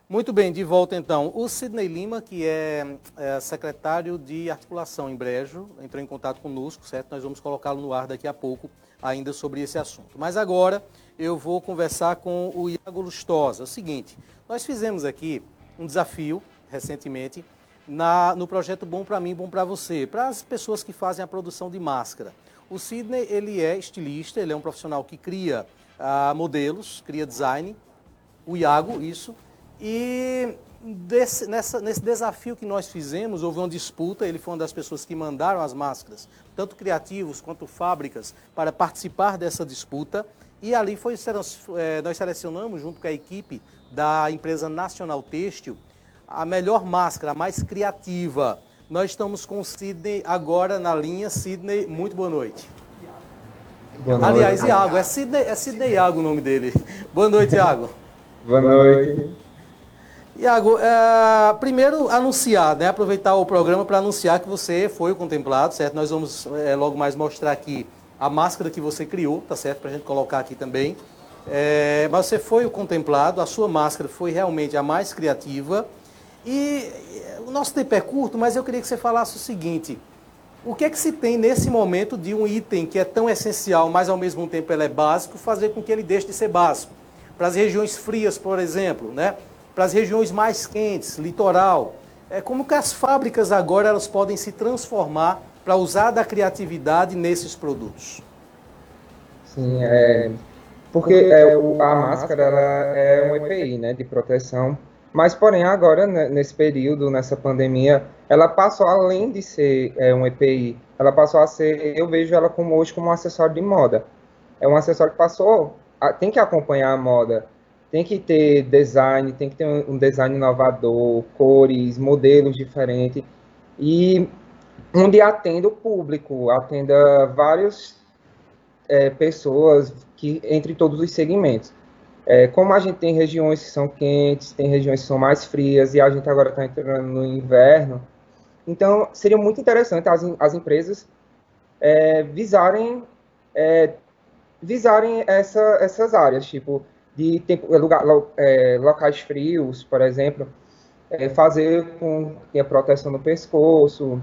Muito bem, de volta então. O Sidney Lima, que é, é, secretário de articulação em Brejo, entrou em contato conosco, certo? Nós vamos colocá-lo no ar daqui a pouco ainda sobre esse assunto. Mas agora eu vou conversar com o Iago Lustosa. É o seguinte, nós fizemos aqui um desafio recentemente na, no projeto Bom para mim, Bom para você, para as pessoas que fazem a produção de máscara. O Sidney, ele é estilista, ele é um profissional que cria ah, modelos, cria design, o Iago, isso, e desse, nessa, nesse desafio que nós fizemos, houve uma disputa, ele foi uma das pessoas que mandaram as máscaras, tanto criativos quanto fábricas, para participar dessa disputa, e ali foi, eh, nós selecionamos, junto com a equipe da empresa Nacional Têxtil, a melhor máscara, a mais criativa. Nós estamos com o Sidney agora na linha. Sidney, muito boa noite. Boa noite. Aliás, Iago, é Sidney, é Sidney Iago o nome dele. <laughs> Boa noite, Iago. boa noite. Iago, é, primeiro anunciar, né, aproveitar o programa para anunciar que você foi contemplado, certo? Nós vamos é, logo mais mostrar aqui a máscara que você criou, tá certo? Para a gente colocar aqui também. É, mas você foi o contemplado, a sua máscara foi realmente a mais criativa. E o nosso tempo é curto, mas eu queria que você falasse o seguinte: o que é que se tem nesse momento de um item que é tão essencial, mas ao mesmo tempo ele é básico, fazer com que ele deixe de ser básico? Para as regiões frias, por exemplo, né? para as regiões mais quentes, litoral. É como que as fábricas agora elas podem se transformar para usar da criatividade nesses produtos? Sim, é, porque é, a máscara ela é um EPI, né, de proteção mas, porém, agora, né, nesse período, nessa pandemia, ela passou, além de ser é, um EPI, ela passou a ser, eu vejo ela como hoje como um acessório de moda. É um acessório que passou, a, tem que acompanhar a moda, tem que ter design, tem que ter um design inovador, cores, modelos diferentes, e onde atenda o público, atenda várias é, pessoas que entre todos os segmentos. É, como a gente tem regiões que são quentes, tem regiões que são mais frias e a gente agora está entrando no inverno, então seria muito interessante as, as empresas é, visarem é, visarem essa, essas áreas, tipo de tempo, é, lugar, é, locais frios, por exemplo, é, fazer com que a proteção no pescoço,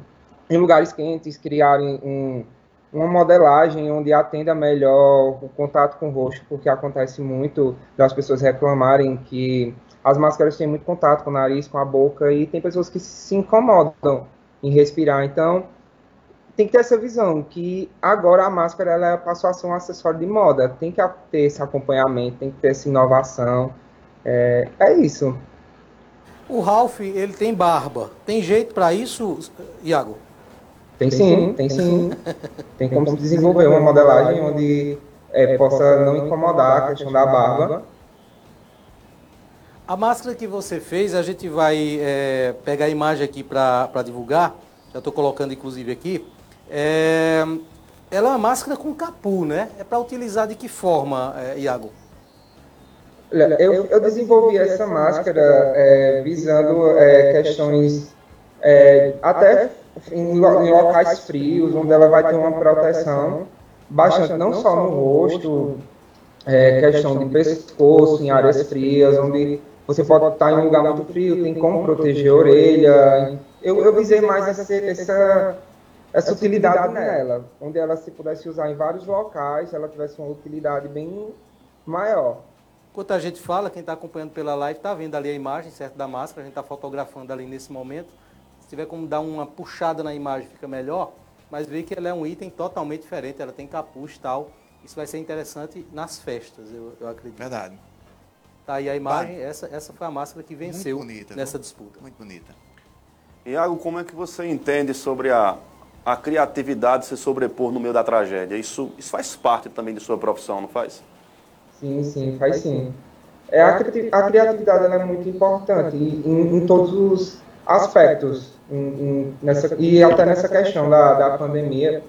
em lugares quentes criarem um uma modelagem onde atenda melhor o contato com o rosto, porque acontece muito das pessoas reclamarem que as máscaras têm muito contato com o nariz, com a boca, e tem pessoas que se incomodam em respirar. Então, tem que ter essa visão, que agora a máscara ela passou a ser um acessório de moda, tem que ter esse acompanhamento, tem que ter essa inovação. É, é isso. O Ralph, ele tem barba. Tem jeito para isso, Iago? Tem sim, tem sim. <laughs> Tem como se desenvolver uma modelagem onde é, possa não incomodar a questão da barba. A máscara que você fez, a gente vai é, pegar a imagem aqui para divulgar. Já estou colocando inclusive aqui. É, ela é uma máscara com capu, né? É para utilizar de que forma, é, Iago? Eu, eu desenvolvi essa máscara é, visando é, questões é, até em, em, locais frios, onde ela vai ter uma proteção bastante, não só no rosto, é, questão de pescoço, em áreas frias, onde você pode estar em um lugar muito frio, tem como proteger a orelha. Eu, eu visei mais essa, essa, essa utilidade nela, onde ela se pudesse usar em vários locais, ela tivesse uma utilidade bem maior. Enquanto a gente fala, quem está acompanhando pela live está vendo ali a imagem, certo, da máscara, a gente está fotografando ali nesse momento. Se tiver como dar uma puxada na imagem, fica melhor, mas vê que ela é um item totalmente diferente, ela tem capuz e tal. Isso vai ser interessante nas festas, eu, eu acredito. Verdade. Tá aí a imagem, essa, essa foi a máscara que venceu bonita, nessa viu? disputa. Muito bonita. Iago, como é que você entende sobre a, a criatividade se sobrepor no meio da tragédia? Isso, isso faz parte também de sua profissão, não faz? Sim, sim, faz sim. É, a, a criatividade é muito importante em, em todos os aspectos, nessa, e até nessa questão da, da pandemia,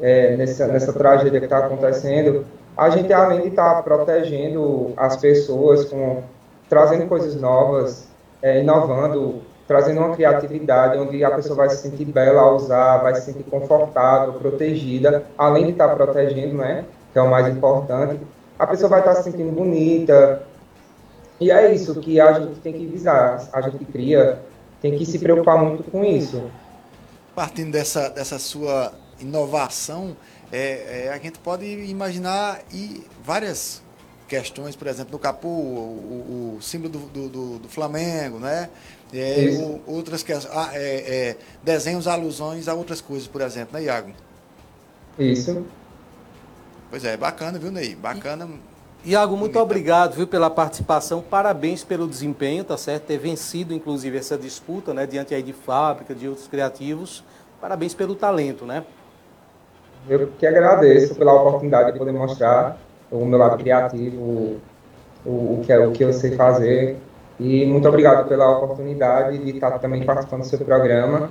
é, nessa, nessa tragédia que está acontecendo, a gente além de estar tá protegendo as pessoas, com, trazendo coisas novas, é, inovando, trazendo uma criatividade onde a pessoa vai se sentir bela ao usar, vai se sentir confortável, protegida, além de estar tá protegendo, né, que é o mais importante, a pessoa vai estar se sentindo bonita. E é isso que a gente tem que visar. A gente cria, tem que se preocupar muito com isso. Partindo dessa, dessa sua inovação, é, é, a gente pode imaginar e várias questões, por exemplo, no Capu, o, o, símbolo do, do, do, do, Flamengo, né? É, o, outras questões, ah, é, é, desenhos, alusões a outras coisas, por exemplo, né, Iago? Isso. Pois é, bacana, viu, Ney? Bacana. Iago, muito obrigado, viu, pela participação. Parabéns pelo desempenho, tá certo? Ter vencido, inclusive, essa disputa, né? Diante aí de fábrica, de outros criativos. Parabéns pelo talento, né? Eu que agradeço pela oportunidade de poder mostrar o meu lado criativo, o, o, que, é, o que eu sei fazer. E muito obrigado pela oportunidade de estar também participando do seu programa.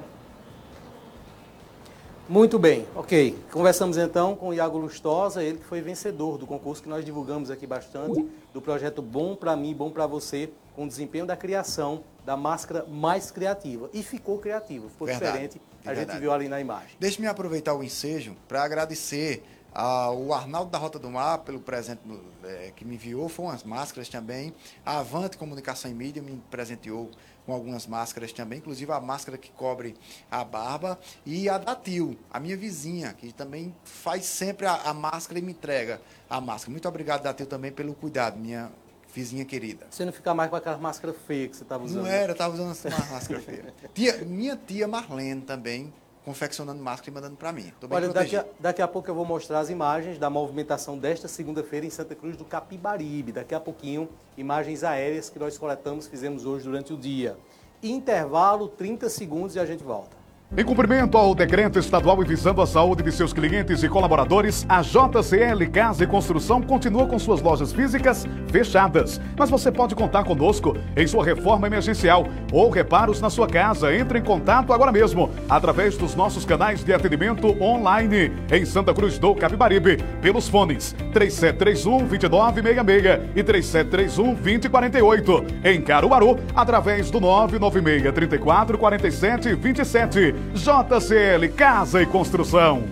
Muito bem, ok. Conversamos então com o Iago Lustosa, ele que foi vencedor do concurso que nós divulgamos aqui bastante, do projeto Bom para mim, Bom para você, com o desempenho da criação da máscara mais criativa. E ficou criativo, ficou verdade, diferente, a verdade. gente viu ali na imagem. Deixe-me aproveitar o ensejo para agradecer ao Arnaldo da Rota do Mar pelo presente é, que me enviou, foram as máscaras também. A Avante Comunicação e Mídia me presenteou com algumas máscaras também, inclusive a máscara que cobre a barba, e a da Tio, a minha vizinha, que também faz sempre a, a máscara e me entrega a máscara. Muito obrigado, Datil, também pelo cuidado, minha vizinha querida. Você não fica mais com aquela máscara feia que você estava usando? Não era, eu estava usando uma máscara feia. Tia, minha tia Marlene também confeccionando máscara e mandando para mim. Olha, daqui a, daqui a, pouco eu vou mostrar as imagens da movimentação desta segunda-feira em Santa Cruz do Capibaribe. Daqui a pouquinho, imagens aéreas que nós coletamos, fizemos hoje durante o dia. Intervalo, 30 segundos e a gente volta. Em cumprimento ao decreto estadual e visando a saúde de seus clientes e colaboradores, a JCL Casa e Construção continua com suas lojas físicas fechadas. Mas você pode contar conosco em sua reforma emergencial ou reparos na sua casa. Entre em contato agora mesmo através dos nossos canais de atendimento online em Santa Cruz do Capibaribe pelos fones 3731 2966 e 3731 2048. Em Caruaru, através do 996 34 47 27. JCL Casa e Construção.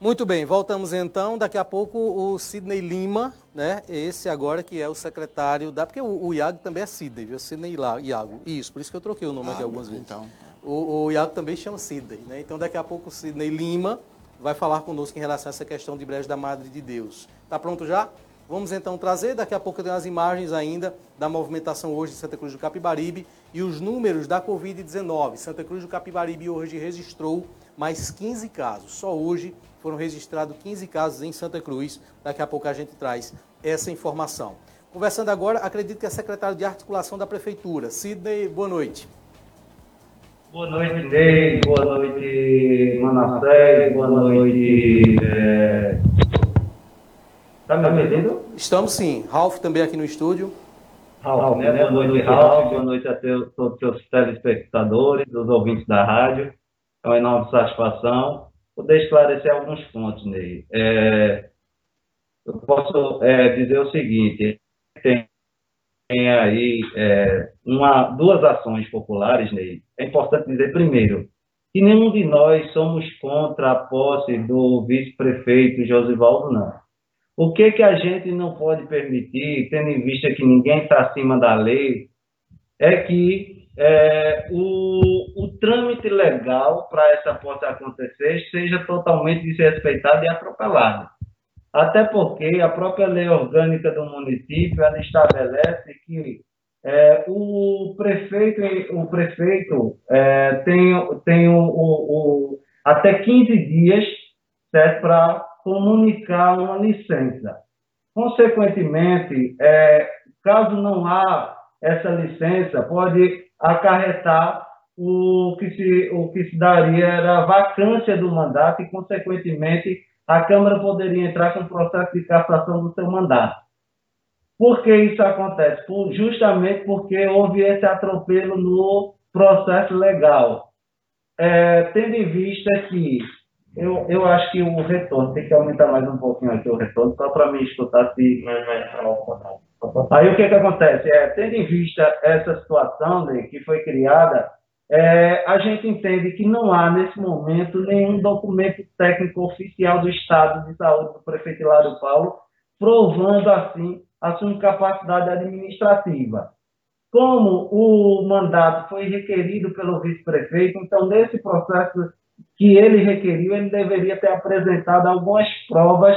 Muito bem, voltamos então. Daqui a pouco o Sidney Lima, né? Esse agora que é o secretário da. Porque o, o Iago também é Sidney, viu? Sidney Iago. Isso, por isso que eu troquei o nome ah, aqui algumas vezes. Então. O, o Iago também chama Sidney, né? Então daqui a pouco o Sidney Lima vai falar conosco em relação a essa questão de Brejo da Madre de Deus. Tá pronto já? Vamos então trazer, daqui a pouco tem as imagens ainda da movimentação hoje em Santa Cruz do Capibaribe e os números da Covid-19. Santa Cruz do Capibaribe hoje registrou mais 15 casos. Só hoje foram registrados 15 casos em Santa Cruz. Daqui a pouco a gente traz essa informação. Conversando agora, acredito que é secretário de articulação da Prefeitura. Sidney, boa noite. Boa noite, Ney. Boa noite, Manassés. Boa noite. É... Tá me ouvindo? Estamos sim. Ralf também aqui no estúdio. Ralf, né? Boa noite, Ralf. Boa noite a todos os seus telespectadores, os ouvintes da rádio. É uma enorme satisfação poder esclarecer alguns pontos, Ney. É... Eu posso é, dizer o seguinte: tem, tem aí é, uma, duas ações populares, Ney. É importante dizer, primeiro, que nenhum de nós somos contra a posse do vice-prefeito Josivaldo, não. O que, que a gente não pode permitir, tendo em vista que ninguém está acima da lei, é que é, o, o trâmite legal para essa posse acontecer seja totalmente desrespeitado e atropelado. Até porque a própria lei orgânica do município ela estabelece que é, o prefeito, o prefeito é, tem, tem o, o, o, até 15 dias para comunicar uma licença. Consequentemente, é, caso não há essa licença, pode acarretar o que se, o que se daria era a vacância do mandato e, consequentemente, a Câmara poderia entrar com processo de cassação do seu mandato. Por que isso acontece? Por, justamente porque houve esse atropelo no processo legal. É, tendo em vista que eu, eu acho que o retorno, tem que aumentar mais um pouquinho aqui o retorno, só para me escutar se. Aí o que, que acontece? É, tendo em vista essa situação né, que foi criada, é, a gente entende que não há, nesse momento, nenhum documento técnico oficial do Estado de Saúde do prefeito Hilário Paulo, provando, assim, a sua incapacidade administrativa. Como o mandato foi requerido pelo vice-prefeito, então, nesse processo que ele requeriu, ele deveria ter apresentado algumas provas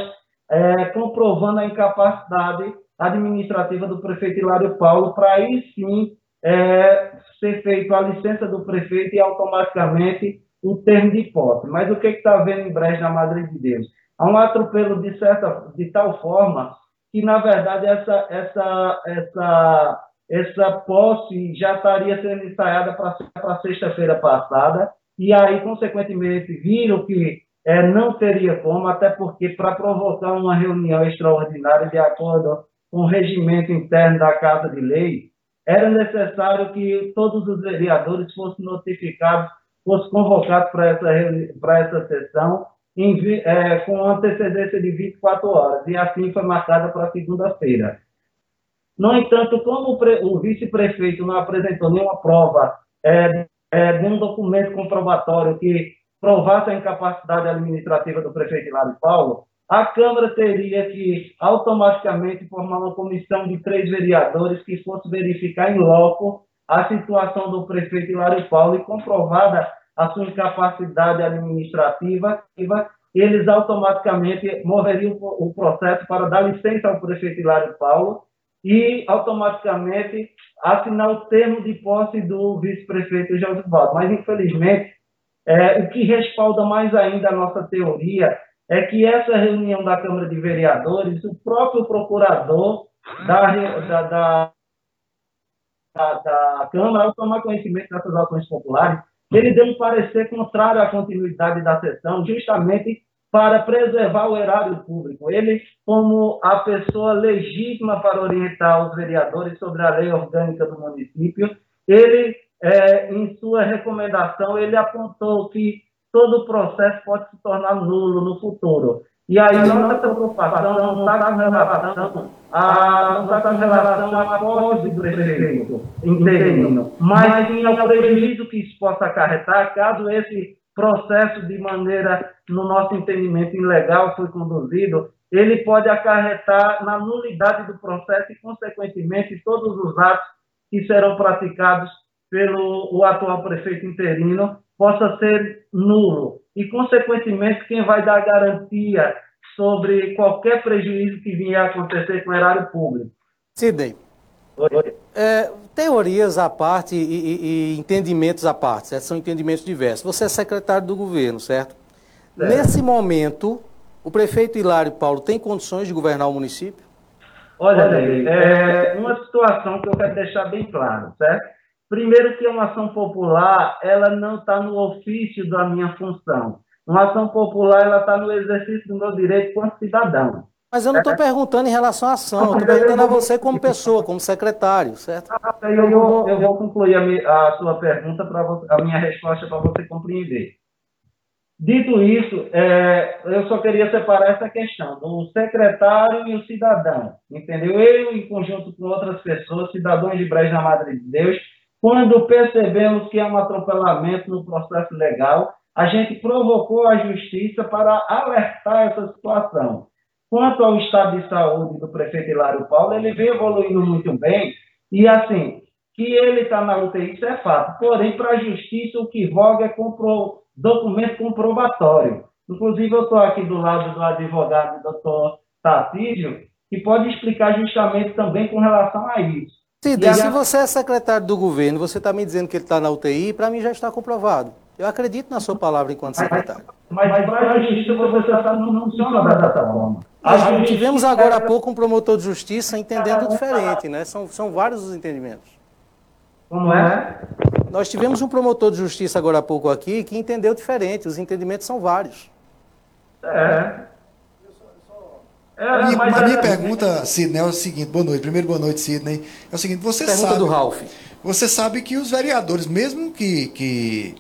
é, comprovando a incapacidade administrativa do prefeito Hilário Paulo, para aí sim é, ser feito a licença do prefeito e automaticamente o termo de posse. Mas o que está havendo em Brejo na Madre de Deus? Há um atropelo de, certa, de tal forma que, na verdade, essa, essa, essa, essa posse já estaria sendo ensaiada para sexta-feira passada, e aí, consequentemente, viram que é, não teria como, até porque para provocar uma reunião extraordinária de acordo com o regimento interno da Casa de Lei, era necessário que todos os vereadores fossem notificados, fossem convocados para essa, para essa sessão em, é, com antecedência de 24 horas, e assim foi marcada para segunda-feira. No entanto, como o, o vice-prefeito não apresentou nenhuma prova é, é, nenhum documento comprobatório que provasse a incapacidade administrativa do prefeito Hilário Paulo, a Câmara teria que automaticamente formar uma comissão de três vereadores que fosse verificar em loco a situação do prefeito Hilário Paulo e comprovada a sua incapacidade administrativa, eles automaticamente moveriam o processo para dar licença ao prefeito Hilário Paulo e automaticamente assinar o termo de posse do vice-prefeito Josivaldo. Mas, infelizmente, é, o que respalda mais ainda a nossa teoria é que essa reunião da Câmara de Vereadores, o próprio procurador da, da, da, da, da Câmara, ao tomar conhecimento dessas ações populares, ele deu um parecer contrário à continuidade da sessão, justamente para preservar o erário público. Ele, como a pessoa legítima para orientar os vereadores sobre a lei orgânica do município, ele, é, em sua recomendação, ele apontou que todo o processo pode se tornar nulo no futuro. E aí a nossa preocupação não está com relação a, não está com relação à posse do prefeito interino, mas sim ao prejuízo que isso possa acarretar caso esse processo de maneira, no nosso entendimento, ilegal foi conduzido, ele pode acarretar na nulidade do processo e, consequentemente, todos os atos que serão praticados pelo o atual prefeito interino possa ser nulo e, consequentemente, quem vai dar garantia sobre qualquer prejuízo que vier a acontecer com o erário público. Sidney, é, teorias à parte e, e, e, entendimentos à parte, certo? são entendimentos diversos. Você é secretário do governo, certo? certo? Nesse momento, o prefeito Hilário Paulo tem condições de governar o município? Olha, Ney, é uma situação que eu quero deixar bem claro, certo? Primeiro que uma ação popular, ela não está no ofício da minha função. Uma ação popular, ela está no exercício do meu direito como cidadão. Mas eu não estou É. perguntando em relação à ação, eu estou perguntando a você como pessoa, como secretário, certo? Eu vou, eu vou concluir a, a sua pergunta, para a minha resposta para você compreender. Dito isso, é, eu só queria separar essa questão do secretário e o cidadão, entendeu? Eu, em conjunto com outras pessoas, cidadãos de Breja Madre de Deus, quando percebemos que há um atropelamento no processo legal, a gente provocou a justiça para alertar essa situação. Quanto ao estado de saúde do prefeito Hilário Paulo, ele vem evoluindo muito bem, e assim, que ele está na UTI, isso é fato. Porém, para a justiça, o que voga é compro- documento comprobatório. Inclusive, eu estou aqui do lado do advogado doutor Tatídio, que pode explicar justamente também com relação a isso. Cida, se você é secretário do governo, você está me dizendo que ele está na UTI, para mim já está comprovado. Eu acredito na sua palavra enquanto secretário. Mas para a justiça, você sabe que não funciona dessa forma. Nós tivemos agora há pouco um promotor de justiça entendendo diferente, né? São, são vários os entendimentos. Como é? Nós tivemos um promotor de justiça agora há pouco aqui que entendeu diferente, os entendimentos são vários. É. Minha- mas a minha é- pergunta, Sidney, é o seguinte, boa noite. Primeiro, boa noite, Sidney. É o seguinte, você Pergunta sabe. do Ralph. Você sabe que os vereadores, mesmo que, que,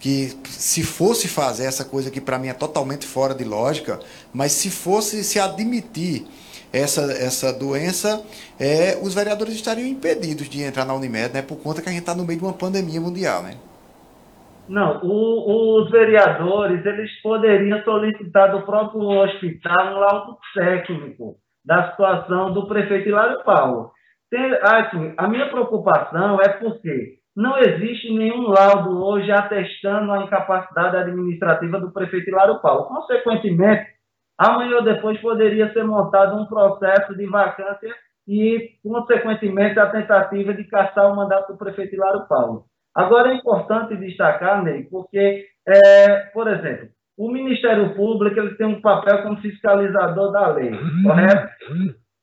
que se fosse fazer essa coisa que para mim é totalmente fora de lógica, mas se fosse se admitir essa, essa doença, é, os vereadores estariam impedidos de entrar na Unimed, né? Por conta que a gente está no meio de uma pandemia mundial, né? Não, o- os vereadores, eles poderiam solicitar do próprio hospital um laudo técnico da situação do prefeito Hilário Paulo. Tem- assim, a minha preocupação é porque não existe nenhum laudo hoje atestando a incapacidade administrativa do prefeito Hilário Paulo. Consequentemente, amanhã ou depois poderia ser montado um processo de vacância e, consequentemente, a tentativa de caçar o mandato do prefeito Hilário Paulo. Agora é importante destacar, Ney, porque, é, por exemplo, o Ministério Público ele tem um papel como fiscalizador da lei, correto?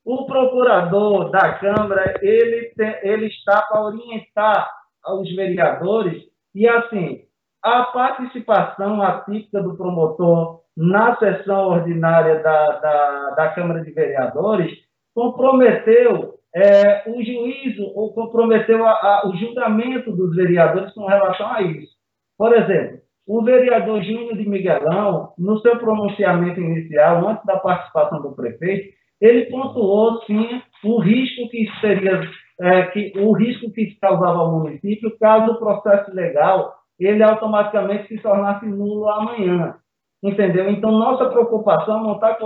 O procurador da Câmara ele, tem- ele está para orientar os vereadores e, assim, a participação atípica do promotor na sessão ordinária da, da, da Câmara de Vereadores comprometeu é, o juízo ou comprometeu a- a- o julgamento dos vereadores com relação a isso. Por exemplo, o vereador Júnior de Miguelão, no seu pronunciamento inicial, antes da participação do prefeito, ele pontuou sim o risco que seria, é, que, o risco que isso causava ao município caso o processo legal ele automaticamente se tornasse nulo amanhã. Entendeu? Então, nossa preocupação não está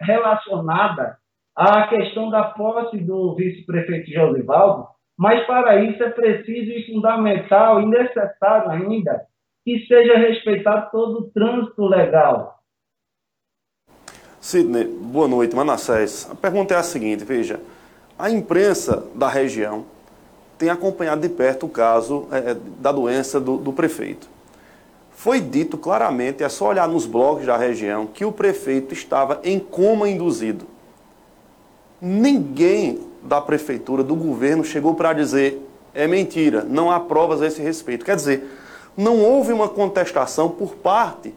relacionada à questão da posse do vice-prefeito Josivaldo, mas para isso é preciso e fundamental e necessário ainda que seja respeitado todo o trânsito legal. Sidney, boa noite, Manassés. A pergunta é a seguinte, veja, a imprensa da região tem acompanhado de perto o caso eh, da doença do, do prefeito. Foi dito claramente, é só olhar nos blogs da região, que o prefeito estava em coma induzido. Ninguém da prefeitura, do governo, chegou para dizer é mentira, não há provas a esse respeito. Quer dizer, não houve uma contestação por parte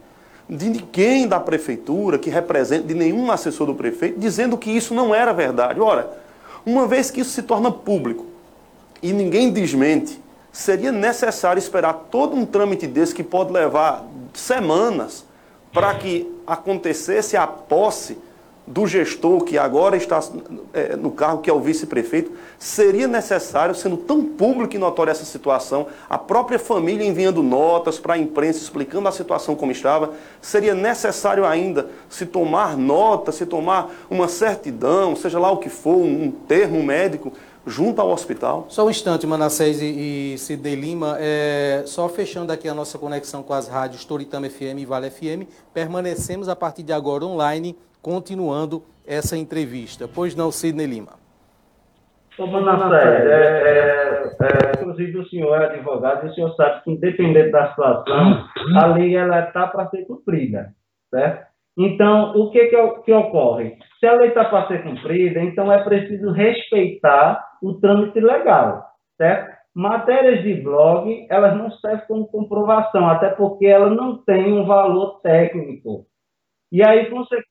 de ninguém da prefeitura que represente, de nenhum assessor do prefeito, dizendo que isso não era verdade. Ora, uma vez que isso se torna público. E ninguém desmente, seria necessário esperar todo um trâmite desse que pode levar semanas para que acontecesse a posse do gestor que agora está é, no cargo, que é o vice-prefeito, seria necessário, sendo tão público e notória essa situação, a própria família enviando notas para a imprensa explicando a situação como estava, seria necessário ainda se tomar nota, se tomar uma certidão, seja lá o que for, um, termo médico, junto ao hospital. Só um instante, Manassés e, e Lima. É, só fechando aqui a nossa conexão com as rádios Toritama FM e Vale FM, permanecemos a partir de agora online, continuando essa entrevista. Pois não, Sidney Lima. Ô, Manassés, é, é, é, inclusive o senhor é advogado e o senhor sabe que, independente da situação, a lei ela está para ser cumprida, certo? Então, o que, que, que ocorre? Se a lei está para ser cumprida, então é preciso respeitar o trâmite legal, certo? Matérias de blog, elas não servem como comprovação, até porque elas não têm um valor técnico. E aí, consequentemente,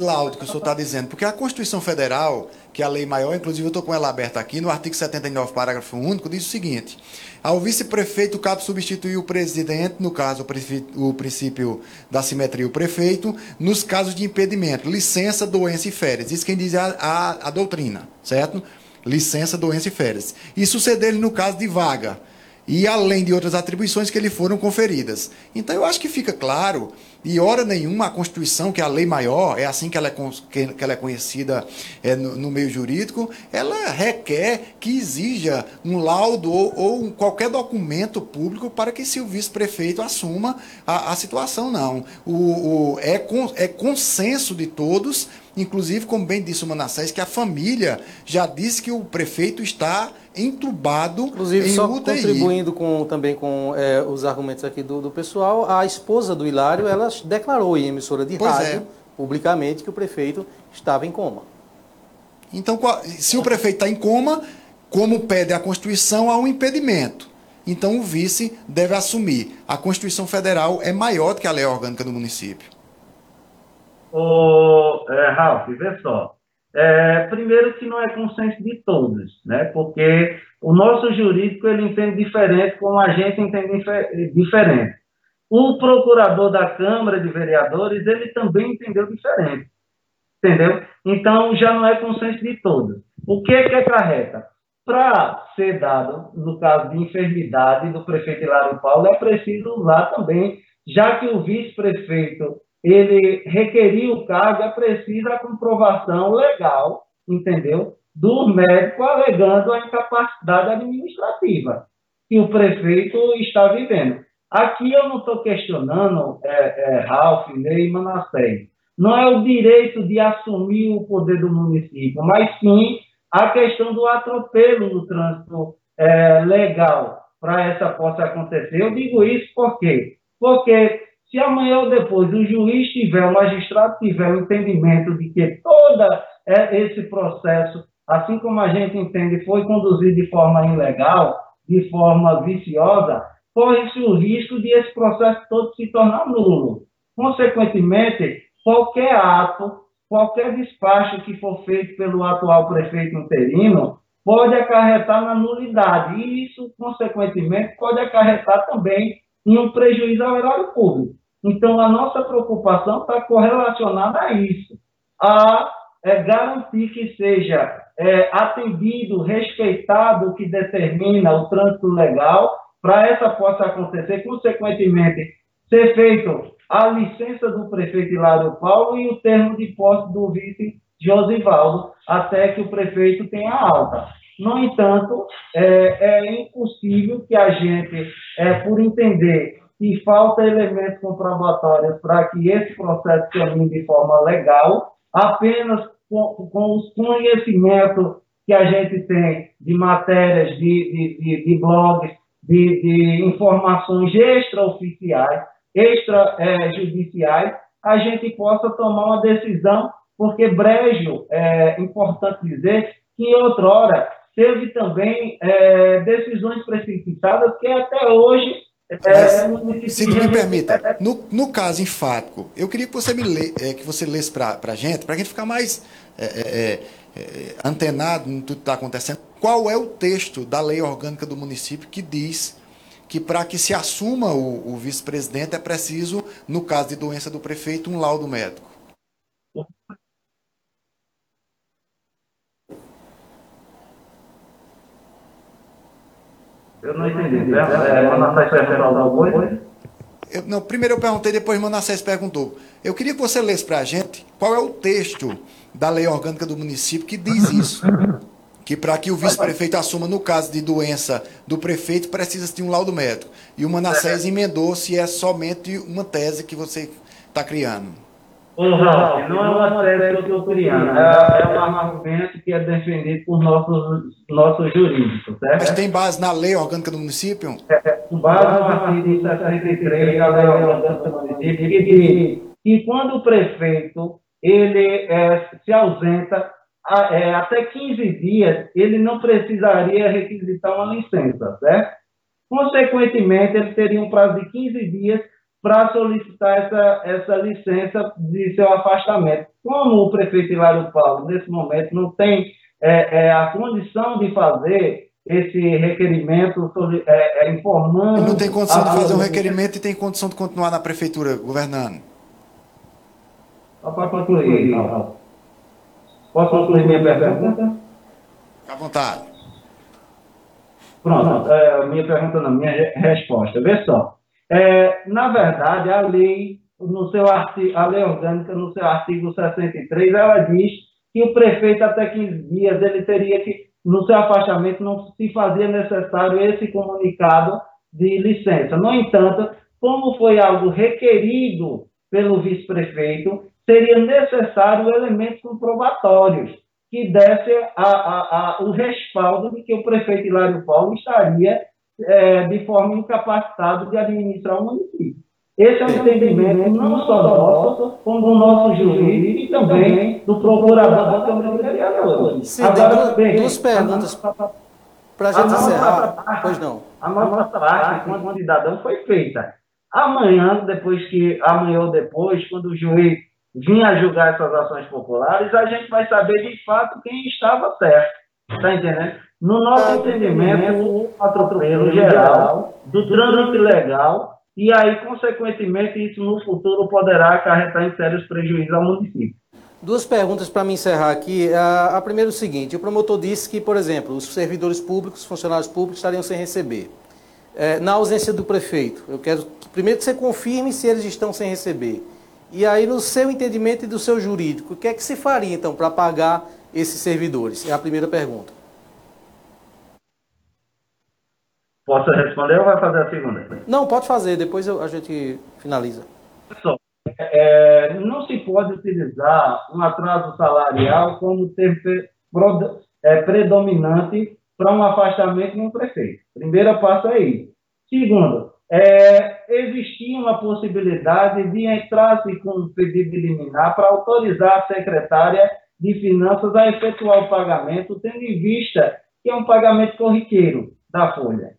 Cláudio, que o senhor está dizendo, porque a Constituição Federal, que é a lei maior, inclusive eu estou com ela aberta aqui, no artigo 79, parágrafo único, diz o seguinte: ao vice-prefeito cabe substituir o presidente, no caso o, princípio da simetria, o prefeito, nos casos de impedimento, licença, doença e férias. Isso quem diz é a, a, a doutrina, certo? Licença, doença e férias. E suceder-lhe no caso de vaga e além de outras atribuições que lhe foram conferidas. Então eu acho que fica claro, e hora nenhuma a Constituição, que é a lei maior, é assim que ela é, que ela é conhecida é, no, no, meio jurídico, ela requer que exija um laudo ou, ou qualquer documento público para que se o vice-prefeito assuma a, a, situação, não. O, o, é, con, é consenso de todos, inclusive, como bem disse o Manassés, que a família já disse que o prefeito está entubado Inclusive, em só UTI. contribuindo com, também com é, os argumentos aqui do, do, pessoal, a esposa do Hilário, ela declarou em emissora de pois rádio, é. publicamente, que o prefeito estava em coma. Então, se o prefeito está em coma, como pede a Constituição, há um impedimento. Então, o vice deve assumir. A Constituição Federal é maior do que a lei orgânica do município. Ô, é, Ralf, vê só. É, primeiro que não é consenso de todos, né? Porque o nosso jurídico ele entende diferente, como a gente entende diferente. O procurador da Câmara de Vereadores ele também entendeu diferente, entendeu? Então já não é consenso de todos. O que é que acarreta? Para ser dado, no caso de enfermidade do prefeito Hilário Paulo, é preciso usar também, já que o vice-prefeito ele requerir o cargo, é preciso a comprovação legal, entendeu? Do médico alegando a incapacidade administrativa que o prefeito está vivendo. Aqui eu não estou questionando é, é, Ralph, Ney e Manassés. Não é o direito de assumir o poder do município, mas sim a questão do atropelo no trânsito é, legal para essa possa acontecer. Eu digo isso por quê? Porque se amanhã ou depois o juiz tiver, o magistrado tiver o entendimento de que todo é, esse processo, assim como a gente entende, foi conduzido de forma ilegal, de forma viciosa, corre-se o risco de esse processo todo se tornar nulo. Consequentemente, qualquer ato, qualquer despacho que for feito pelo atual prefeito interino pode acarretar na nulidade. E isso, consequentemente, pode acarretar também um prejuízo ao erário público. Então, a nossa preocupação está correlacionada a isso, a é, garantir que seja é, atendido, respeitado o que determina o trânsito legal, para essa possa acontecer, consequentemente, ser feito a licença do prefeito Hilário Paulo e o termo de posse do vice Josivaldo, até que o prefeito tenha alta. No entanto, é, é impossível que a gente, é, por entender que falta elementos comprobatórios para que esse processo caminhe de forma legal, apenas com, com os conhecimentos que a gente tem de matérias, de, de, de, de blogs, de, de, informações extraoficiais, extrajudiciais, a gente possa tomar uma decisão, porque Brejo, é importante dizer, que outrora teve também é, decisões precipitadas que até hoje é, se me permita, no, no caso enfático, eu queria que você me lê, é, que você lesse para a gente, para a gente ficar mais é, é, é, é antenado no tudo que está acontecendo. Qual é o texto da lei orgânica do município que diz que para que se assuma o, o vice-presidente é preciso, no caso de doença do prefeito, um laudo médico? Eu não entendi. É, Manassés perguntou alguma coisa? Eu, não, primeiro eu perguntei, depois Manassés perguntou. Eu queria que você lesse para a gente qual é o texto da lei orgânica do município que diz isso. <laughs> que para que o vice-prefeito assuma, no caso de doença do prefeito, precisa de um laudo médico. E o Manassés emendou se é somente uma tese que você está criando. Ô, Ralf, não é uma tese que eu estou criando, é, é um argumento que é defendido por nossos, nossos jurídicos, certo? Mas tem base na lei orgânica do município? É, com base no artigo 63 da lei orgânica do município, que diz que quando o prefeito ele é, se ausenta a, é, até 15 dias, ele não precisaria requisitar uma licença, certo? Consequentemente, ele teria um prazo de 15 dias para solicitar essa, essa licença de seu afastamento. Como o prefeito Hilário Paulo, nesse momento, não tem é, é, a condição de fazer esse requerimento é, é, informando. Ele não tem condição de fazer um requerimento e tem condição de continuar na prefeitura governando. Só para concluir, não. Posso concluir minha pergunta? Fique à vontade. Pronto, é, minha pergunta não, minha resposta. Vê só. É, na verdade, a lei, no seu artigo, a lei orgânica, no seu artigo 63, ela diz que o prefeito, até 15 dias, ele teria que, no seu afastamento, não se fazia necessário esse comunicado de licença. No entanto, como foi algo requerido pelo vice-prefeito, seria necessário elementos comprobatórios que desse a, a, a, o respaldo de que o prefeito Hilário Paulo estaria é, de forma incapacitado de administrar o município. Esse é um entendimento não só nosso, como do nosso juiz e também do procurador da Câmara de Vereadores. Sim, Agora, bem, duas perguntas para a gente encerrar. Pois não. A nossa parte, enquanto cidadão, foi feita. Amanhã, depois que, amanhã ou depois, quando o juiz vinha julgar essas ações populares, a gente vai saber de fato quem estava certo. Está entendendo? No nosso entendimento, o atropelo geral do trânsito legal e aí, consequentemente, isso no futuro poderá acarretar em sérios prejuízos ao município. Duas perguntas para me encerrar aqui. A, a primeira é o seguinte: o promotor disse que, por exemplo, os servidores públicos, funcionários públicos estariam sem receber. É, na ausência do prefeito, eu quero primeiro que você confirme se eles estão sem receber. E aí, no seu entendimento e do seu jurídico, o que é que se faria, então, para pagar esses servidores? É a primeira pergunta. Posso responder ou vai fazer a segunda? Não, pode fazer, depois eu, a gente finaliza. Só, é, não se pode utilizar um atraso salarial como termo é, predominante para um afastamento de um prefeito. Primeiro passo é isso. Segundo, é, existia uma possibilidade de entrar-se com um pedido liminar para autorizar a secretária de Finanças a efetuar o pagamento, tendo em vista que é um pagamento corriqueiro da folha.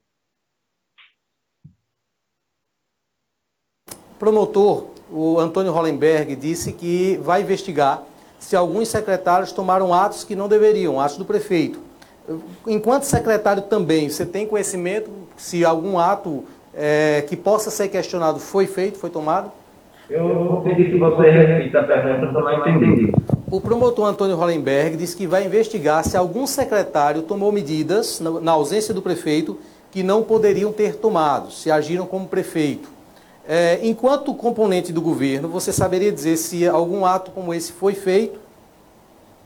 Promotor, o Antônio Hollenberg, disse que vai investigar se alguns secretários tomaram atos que não deveriam, atos do prefeito. Enquanto secretário também, você tem conhecimento se algum ato é, que possa ser questionado foi feito, foi tomado? Eu vou pedir que você repita a pergunta, eu não entendi. O promotor Antônio Hollenberg disse que vai investigar se algum secretário tomou medidas, na ausência do prefeito, que não poderiam ter tomado, se agiram como prefeito. É, enquanto componente do governo, você saberia dizer se algum ato como esse foi feito?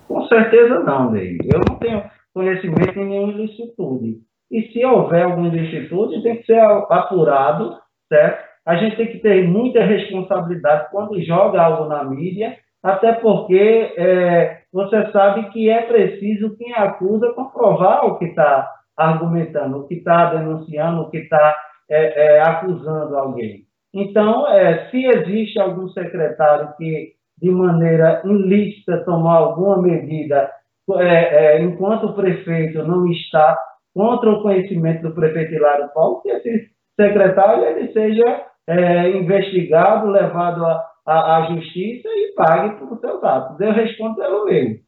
Com certeza não, Ney. Eu não tenho conhecimento em nenhuma ilicitude. E se houver alguma ilicitude, tem que ser apurado, certo? A gente tem que ter muita responsabilidade quando joga algo na mídia, até porque é, você sabe que é preciso quem acusa comprovar o que está argumentando, o que está denunciando, o que está é, é, acusando alguém. Então, é, se existe algum secretário que, de maneira ilícita, tomou alguma medida é, é, enquanto o prefeito não está contra o conhecimento do prefeito Hilário Paulo, que esse secretário ele seja é, investigado, levado à justiça e pague por seus atos. Eu respondo pelo meio.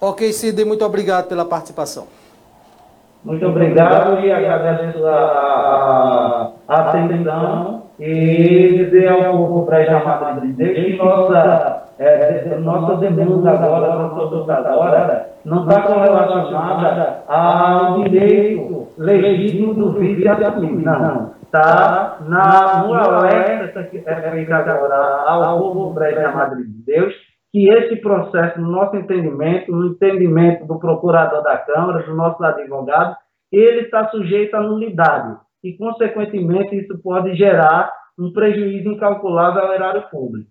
Ok, Cid, muito obrigado pela participação. Muito obrigado e agradeço a, a, a atenção e dizer ao povo para chamada de Deus que nossa, é, nossa demanda agora, nossa luta agora, não está correlacionada ao direito legítimo do vice assumir, não. Está no alerta que é feito agora ao povo para chamada de Deus que esse processo, no nosso entendimento, no entendimento do procurador da Câmara, dos nossos advogados, ele está sujeito à nulidade e, consequentemente, isso pode gerar um prejuízo incalculável ao erário público.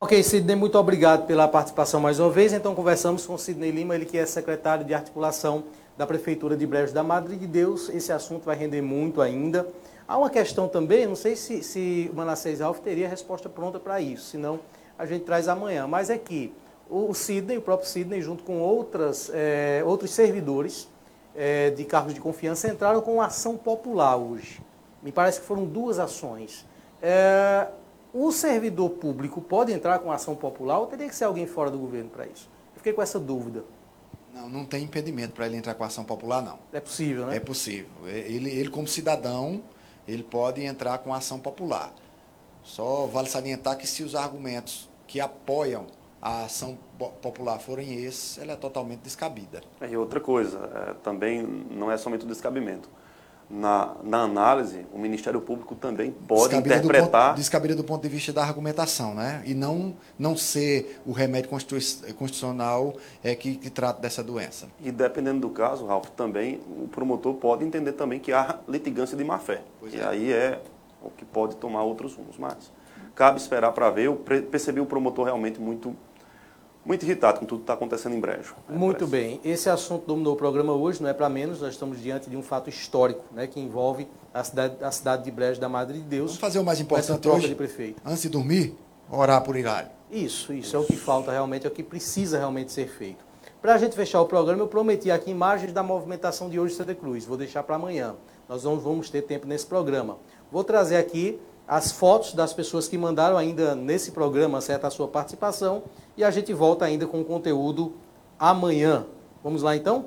Ok, Sidney, muito obrigado pela participação mais uma vez. Então, conversamos com Sidney Lima, ele que é secretário de articulação da Prefeitura de Brejo da Madre de Deus. Esse assunto vai render muito ainda. Há uma questão também, não sei se, se o Manassés Alves teria resposta pronta para isso, senão a gente traz amanhã, mas é que o Sidney, o próprio Sidney, junto com outras, é, outros servidores é, de cargos de confiança, entraram com uma ação popular hoje. Me parece que foram duas ações. É, o servidor público pode entrar com ação popular ou teria que ser alguém fora do governo para isso? Eu fiquei com essa dúvida. Não, não tem impedimento para ele entrar com ação popular, não. É possível, né? É possível. Ele, ele como cidadão, ele pode entrar com ação popular. Só vale salientar que se os argumentos que apoiam a ação popular forem esses, ela é totalmente descabida. E outra coisa, é, também não é somente o descabimento na, na análise, o Ministério Público também pode descabida interpretar... Do ponto, descabida do ponto de vista da argumentação, né? E não, não ser o remédio constitucional é, que, que trata dessa doença. E dependendo do caso, Ralf, também o promotor pode entender também que há litigância de má-fé. E é. aí é o que pode tomar outros rumos. Mas cabe esperar para ver. Eu percebi o promotor realmente muito muito irritado com tudo que está acontecendo em Brejo. Né, muito bem. Esse assunto dominou o programa hoje, não é para menos, nós estamos diante de um fato histórico, né, que envolve a cidade, a cidade de Brejo da Madre de Deus. Vamos fazer o mais importante hoje, de prefeito. antes de dormir, orar por Hilário. Isso, isso é o que falta realmente, é o que precisa realmente ser feito. Para a gente fechar o programa, eu prometi aqui imagens da movimentação de hoje em Santa Cruz. Vou deixar para amanhã. Nós não vamos ter tempo nesse programa. Vou trazer aqui as fotos das pessoas que mandaram ainda nesse programa certa a sua participação e a gente volta ainda com o conteúdo amanhã. Vamos lá então?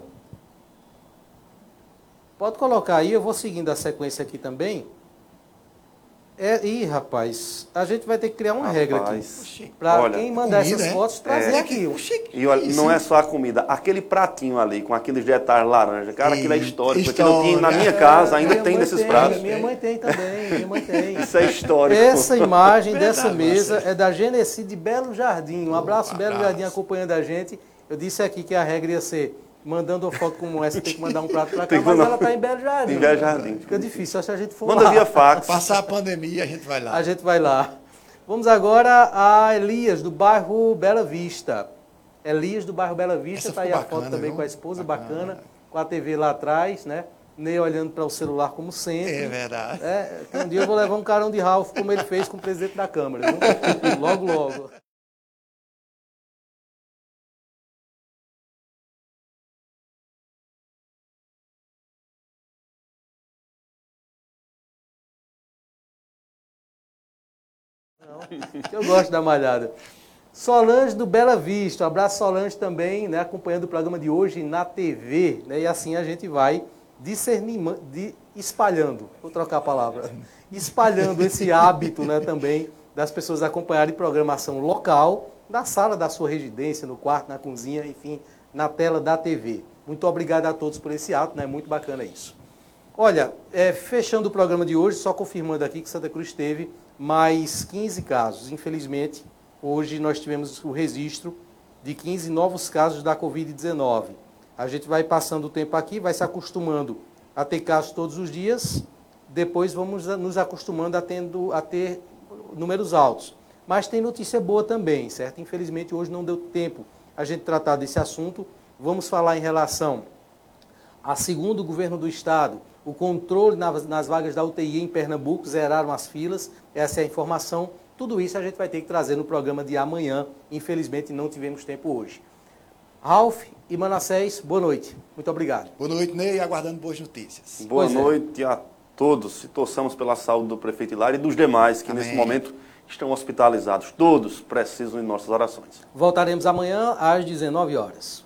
Pode colocar aí, eu vou seguindo a sequência aqui também. É, ih, rapaz, a gente vai ter que criar uma rapaz, regra aqui. Para quem mandar comida, essas é? fotos, trazer é. aqui. E olha, não é só a comida, aquele pratinho ali, com aqueles detalhes laranja, cara, aquilo é histórico. Aquilo tinha na minha casa, ainda tem desses tem, pratos. Minha mãe tem também, minha mãe tem. Isso é histórico. Essa imagem <laughs> dessa mesa é da Genesi de Belo Jardim. Um abraço, um Belo Jardim, acompanhando a gente. Eu disse aqui que a regra ia ser mandando uma foto como essa, tem que mandar um prato para cá, mas ela está em Belo Jardim. Em Belo Jardim. Fica difícil, se a gente for Manda lá. via fax. Passar a pandemia, a gente vai lá. A gente vai lá. Vamos agora a Elias, do bairro Bela Vista. Elias, do bairro Bela Vista, está aí a foto também viu? com a esposa, bacana. bacana, com a TV lá atrás, né? Ney olhando para o celular como sempre. É verdade. É, um dia eu vou levar um carão de Ralph, como ele fez com o presidente da Câmara. Viu? <laughs> Logo, logo. <laughs> Eu gosto da malhada. Solange do Bela Vista, um abraço Solange também, né, acompanhando o programa de hoje na TV, né, e assim a gente vai de, espalhando, vou trocar a palavra, espalhando esse <laughs> hábito, né, também das pessoas acompanharem programação local, na sala da sua residência, no quarto, na cozinha, enfim, na tela da TV. Muito obrigado a todos por esse ato, né, muito bacana isso. Olha, é, fechando o programa de hoje, só confirmando aqui que Santa Cruz teve mais 15 casos. Infelizmente, hoje nós tivemos o registro de 15 novos casos da Covid-19. A gente vai passando o tempo aqui, vai se acostumando a ter casos todos os dias, depois vamos nos acostumando a, tendo, a ter números altos. Mas tem notícia boa também, certo? Infelizmente, hoje não deu tempo a gente tratar desse assunto. Vamos falar em relação a segundo o governo do Estado, o controle nas, vagas da UTI em Pernambuco, zeraram as filas, essa é a informação. Tudo isso a gente vai ter que trazer no programa de amanhã. Infelizmente não tivemos tempo hoje. Ralf e Manassés, boa noite. Muito obrigado. Boa noite, Ney, aguardando boas notícias. Boa pois é. noite é. a todos. E torçamos pela saúde do prefeito Hilário e dos demais que Amém. nesse momento estão hospitalizados. Todos precisam de nossas orações. Voltaremos amanhã às 19 horas.